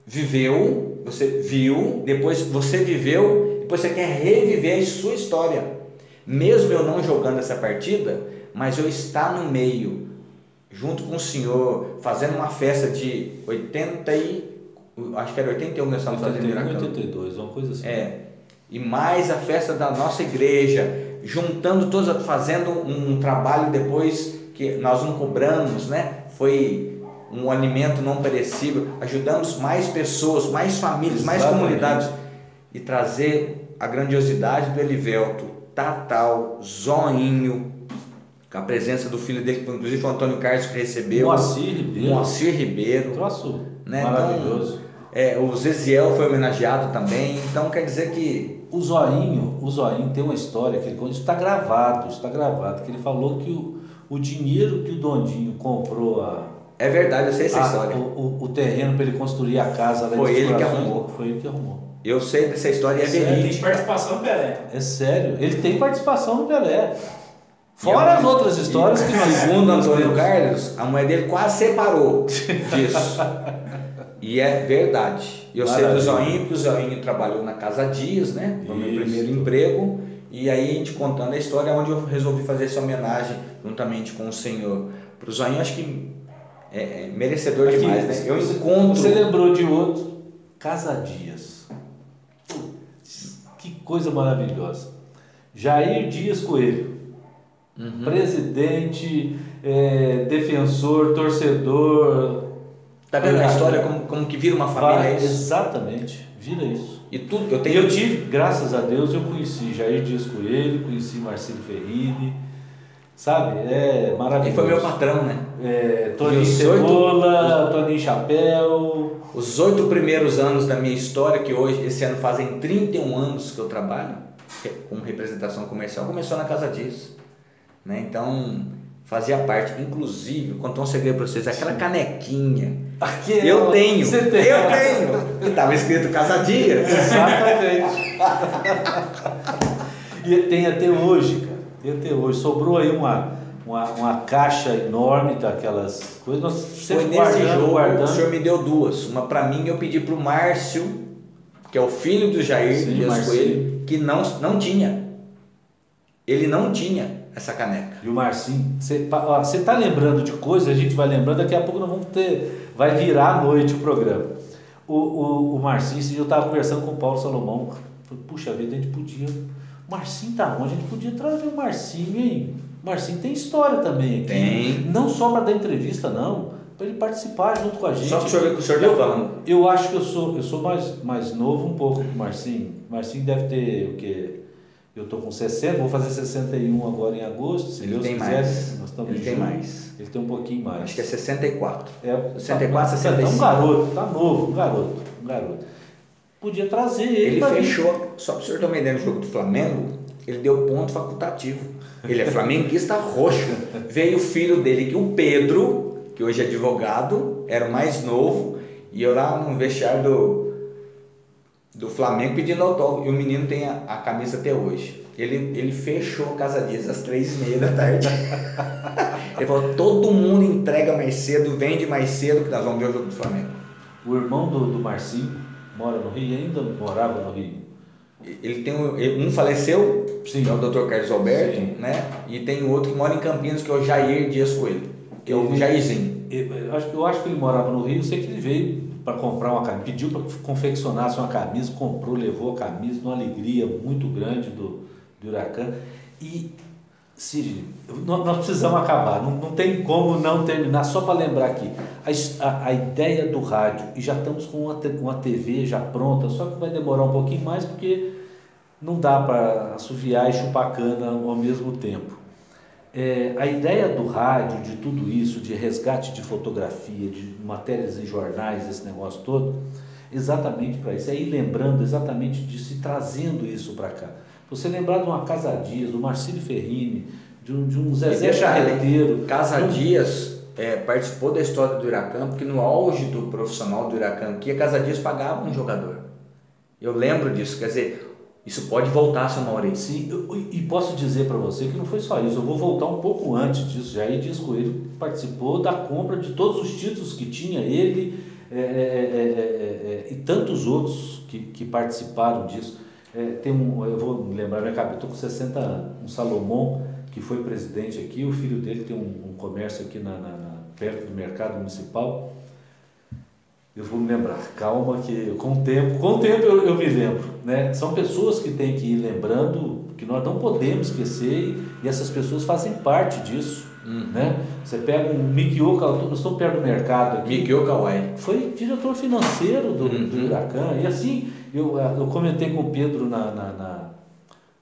S2: viveu, você viu, depois você viveu, depois você quer reviver a sua história. Mesmo eu não jogando essa partida, mas eu estar no meio, junto com o senhor, fazendo uma festa de 80 e. Acho que era 81 que nós estávamos fazendo em
S1: 81,
S2: Miracão.
S1: 82, uma coisa assim.
S2: É. E mais a festa da nossa igreja, juntando todos, fazendo um trabalho depois que nós não cobramos, né? Foi um alimento não perecível, ajudamos mais pessoas, mais famílias, mais
S1: Exatamente.
S2: comunidades e trazer a grandiosidade do Elivelto, Tatal, Zoinho, com a presença do filho dele, inclusive foi o Antônio Carlos que recebeu,
S1: Moacir Ribeiro,
S2: Moacir Ribeiro,
S1: troço
S2: né?
S1: maravilhoso.
S2: é, o Zeziel foi homenageado também, então quer dizer que
S1: O Zoinho, o Zoinho tem uma história que ele conta, isso está gravado, isso está gravado, que ele falou que o, o dinheiro que o Dondinho comprou a,
S2: é verdade, eu sei essa
S1: a-
S2: história.
S1: o, o- o terreno para ele construir a casa lá
S2: Foi ele que arrumou.
S1: Foi ele que arrumou.
S2: Eu sei dessa história e é
S1: Sério?
S3: Tem
S2: verídica.
S3: participação do Pelé.
S1: É sério, ele tem participação no Pelé. Fora as outras histórias que nós
S2: Segundo Antônio. Carlos, a mãe dele quase separou disso. E é verdade. Eu sei do
S1: Maravilha.
S2: Zoinho, porque o Zoinho trabalhou na Casa Dias, né? Foi o meu
S1: Isso.
S2: primeiro emprego. E aí a gente contando a história onde eu resolvi fazer essa homenagem juntamente com o senhor. Pro Zoinho, acho que é, é merecedor
S1: Aqui,
S2: demais, né? Eu encontro.
S1: Você lembrou de outro? Casa Dias. Putz, Que coisa maravilhosa. Jair Dias Coelho.
S2: Uhum.
S1: Presidente, é, defensor, torcedor.
S2: Tá vendo a história como, como que vira uma família?
S1: Vai-
S2: é isso?
S1: Exatamente, vira isso.
S2: E tudo, eu tenho.
S1: eu tive, graças a Deus, eu conheci Jair Dias Coelho, conheci Marcelo Ferrini, sabe? É
S2: E
S1: maravilhoso.
S2: foi meu patrão, né?
S1: É, Toninho
S2: E
S1: Cebola, Toninho Chapéu.
S2: Os oito primeiros anos da minha história, que hoje, esse ano fazem 31 anos que eu trabalho como representação comercial, começou na Casa Dias. Né? Então, fazia parte. Inclusive, contar um segredo para vocês: aquela canequinha.
S1: Aqui
S2: Eu tenho,
S1: Você
S2: eu
S1: tem.
S2: tenho. Que estava escrito Casa Dias.
S1: Exatamente. e tem até hoje, cara. Tem até hoje. Sobrou aí uma, uma, uma caixa enorme daquelas coisas. Nós
S2: Foi nesse
S1: guardando,
S2: jogo, o
S1: guardando.
S2: senhor me deu duas. Uma para mim, eu pedi para o Márcio, que é o filho do Jair
S1: Sim,
S2: Dias. Coelho, que não, não tinha. Ele não tinha. essa caneca.
S1: E o Marcinho, você tá lembrando de coisas, a gente vai lembrando, daqui a pouco nós vamos ter, vai virar à noite o programa. O, o, o Marcinho, eu estava conversando com o Paulo Salomão, puxa vida, a gente podia, o Marcinho tá onde? A gente podia trazer o Marcinho, hein? Marcinho tem história também aqui.
S2: Tem.
S1: Não só para dar entrevista, não, para ele participar junto com a gente.
S2: Só para o senhor ver o que o senhor está falando.
S1: Eu acho que eu sou, eu sou mais, mais novo um pouco que o Marcinho. Marcinho deve ter o quê? Eu estou com 60, vou fazer 61 agora em agosto, se
S2: ele
S1: Deus
S2: tem
S1: quiser.
S2: Mais.
S1: Nós estamos
S2: ele tem mais.
S1: Ele tem um pouquinho mais.
S2: Acho que é 64.
S1: É,
S2: 64,
S1: tá,
S2: 65.
S1: Tá um garoto, tá novo, um garoto, um garoto. Podia trazer ele.
S2: Ele fechou, só para o senhor ter uma ideia, no jogo do Flamengo, ele deu ponto facultativo. Ele é flamenguista roxo. Veio o filho dele, que o Pedro, que hoje é advogado, era o mais novo, e eu lá no vestiário do, do Flamengo pedindo autógrafo. E o menino tem a, a camisa até hoje. Ele, ele fechou Casa Dias às três e meia da tarde. ele falou: todo mundo entrega mais cedo, vende mais cedo, que nós vamos ver o jogo do Flamengo.
S1: O irmão do, do Marcinho mora no Rio, ainda morava no Rio.
S2: Ele tem um, um faleceu,
S1: Sim.
S2: que é o Dr. Carlos Alberto,
S1: Sim.
S2: né? E tem outro que mora em Campinas, que é o Jair Dias Coelho, que é o Jairzinho.
S1: Eu acho, eu acho que ele morava no Rio, eu sei que ele veio para comprar uma camisa, pediu para que confeccionasse uma camisa, comprou, levou a camisa, uma alegria muito grande do, do Huracan. E, Siri, nós, precisamos acabar, não, não tem como não terminar, só para lembrar aqui, a, a, a, ideia do rádio, e já estamos com uma, uma TV já pronta, só que vai demorar um pouquinho mais porque não dá para assoviar e chupar cana ao mesmo tempo. É, a ideia do rádio, de tudo isso, de resgate de fotografia, de matérias em jornais, esse negócio todo, exatamente para isso, ir lembrando exatamente disso e trazendo isso para cá. Você lembrar de uma Casa Dias, do Marcílio Ferrini, de um, de um Zezé Charreteiro.
S2: Casa Dias é, participou da história do Huracan, porque no auge do profissional do Huracan aqui, a Casa Dias pagava um jogador. Eu lembro disso, quer dizer, isso pode voltar, seu Maurício.
S1: Sim, eu, e posso dizer para você que não foi só isso, eu vou voltar um pouco antes disso. Jair Dias Coelho participou da compra de todos os títulos que tinha, ele é, é, é, e tantos outros que, que participaram disso. Tem um, eu vou me lembrar minha cabeça, estou com 60 anos, um Salomão que foi presidente aqui, o filho dele tem um, um comércio aqui na, na, na, perto do mercado municipal. Eu vou me lembrar, calma que com o tempo, com o tempo eu, eu me lembro, né? São pessoas que tem que ir lembrando que nós não podemos esquecer e essas pessoas fazem parte disso,
S2: uhum.
S1: né? Você pega um Mikio, nós estamos perto do mercado aqui.
S2: Mikio Kawai.
S1: Foi diretor financeiro do, uhum. do Huracan e assim, eu, eu comentei com o Pedro na, na, na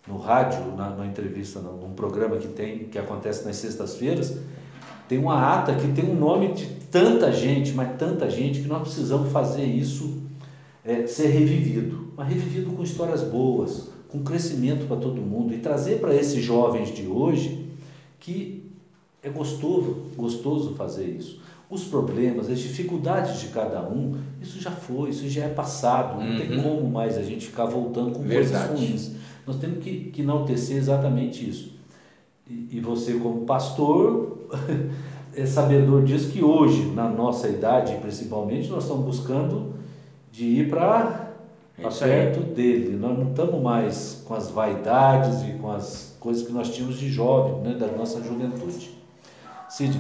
S1: no rádio, na, na entrevista, num programa que tem, que acontece nas sextas-feiras, tem uma ata que tem o um nome de tanta gente, mas tanta gente, que nós precisamos fazer isso é, ser revivido. Mas revivido com histórias boas, com crescimento para todo mundo e trazer para esses jovens de hoje que é gostoso, gostoso fazer isso. Os problemas, as dificuldades de cada um, isso já foi, isso já é passado, não uhum. tem como mais a gente ficar voltando com
S2: Verdade.
S1: coisas ruins. Nós temos que, que enaltecer exatamente isso. E, e você, como pastor, é sabedor disso que hoje, na nossa idade, principalmente, nós estamos buscando de ir para perto dele. Nós não estamos mais com as vaidades e com as coisas que nós tínhamos de jovem, né, da nossa juventude. Cid,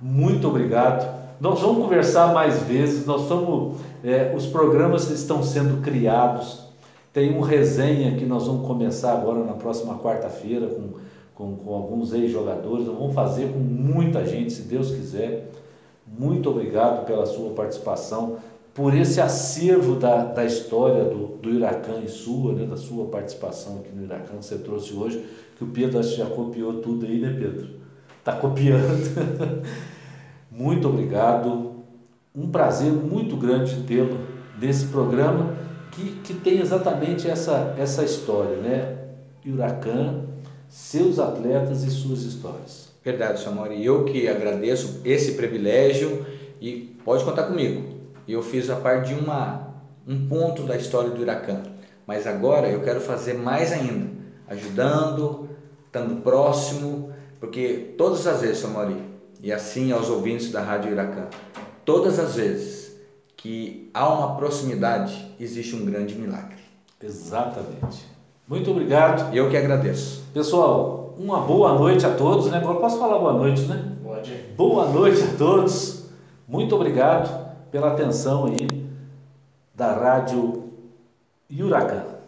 S1: muito obrigado. Nós vamos conversar mais vezes. Nós estamos, é, os programas estão sendo criados. Tem um resenha que nós vamos começar agora na próxima quarta-feira com, com, com alguns ex-jogadores. Nós vamos fazer com muita gente, se Deus quiser. Muito obrigado pela sua participação, por esse acervo da, da história do, do Iracan e sua, né, da sua participação aqui no Iracan que você trouxe hoje, que o Pedro já copiou tudo aí, né, Pedro? Está copiando. muito obrigado. Um prazer muito grande tê-lo nesse programa que, que tem exatamente essa, essa história, né? Huracan, seus atletas e suas histórias.
S2: Verdade, senhor E eu que agradeço esse privilégio e pode contar comigo. Eu fiz a parte de uma, um ponto da história do Huracan, mas agora eu quero fazer mais ainda, ajudando, estando próximo, porque todas as vezes, Mauri, e assim aos ouvintes da Rádio Huracan, todas as vezes que há uma proximidade, existe um grande milagre.
S1: Exatamente. Muito obrigado.
S2: Eu que agradeço.
S1: Pessoal, uma boa noite a todos, né? Agora posso falar boa noite, né?
S3: Pode.
S1: Boa noite a todos. Muito obrigado pela atenção aí da Rádio Huracan.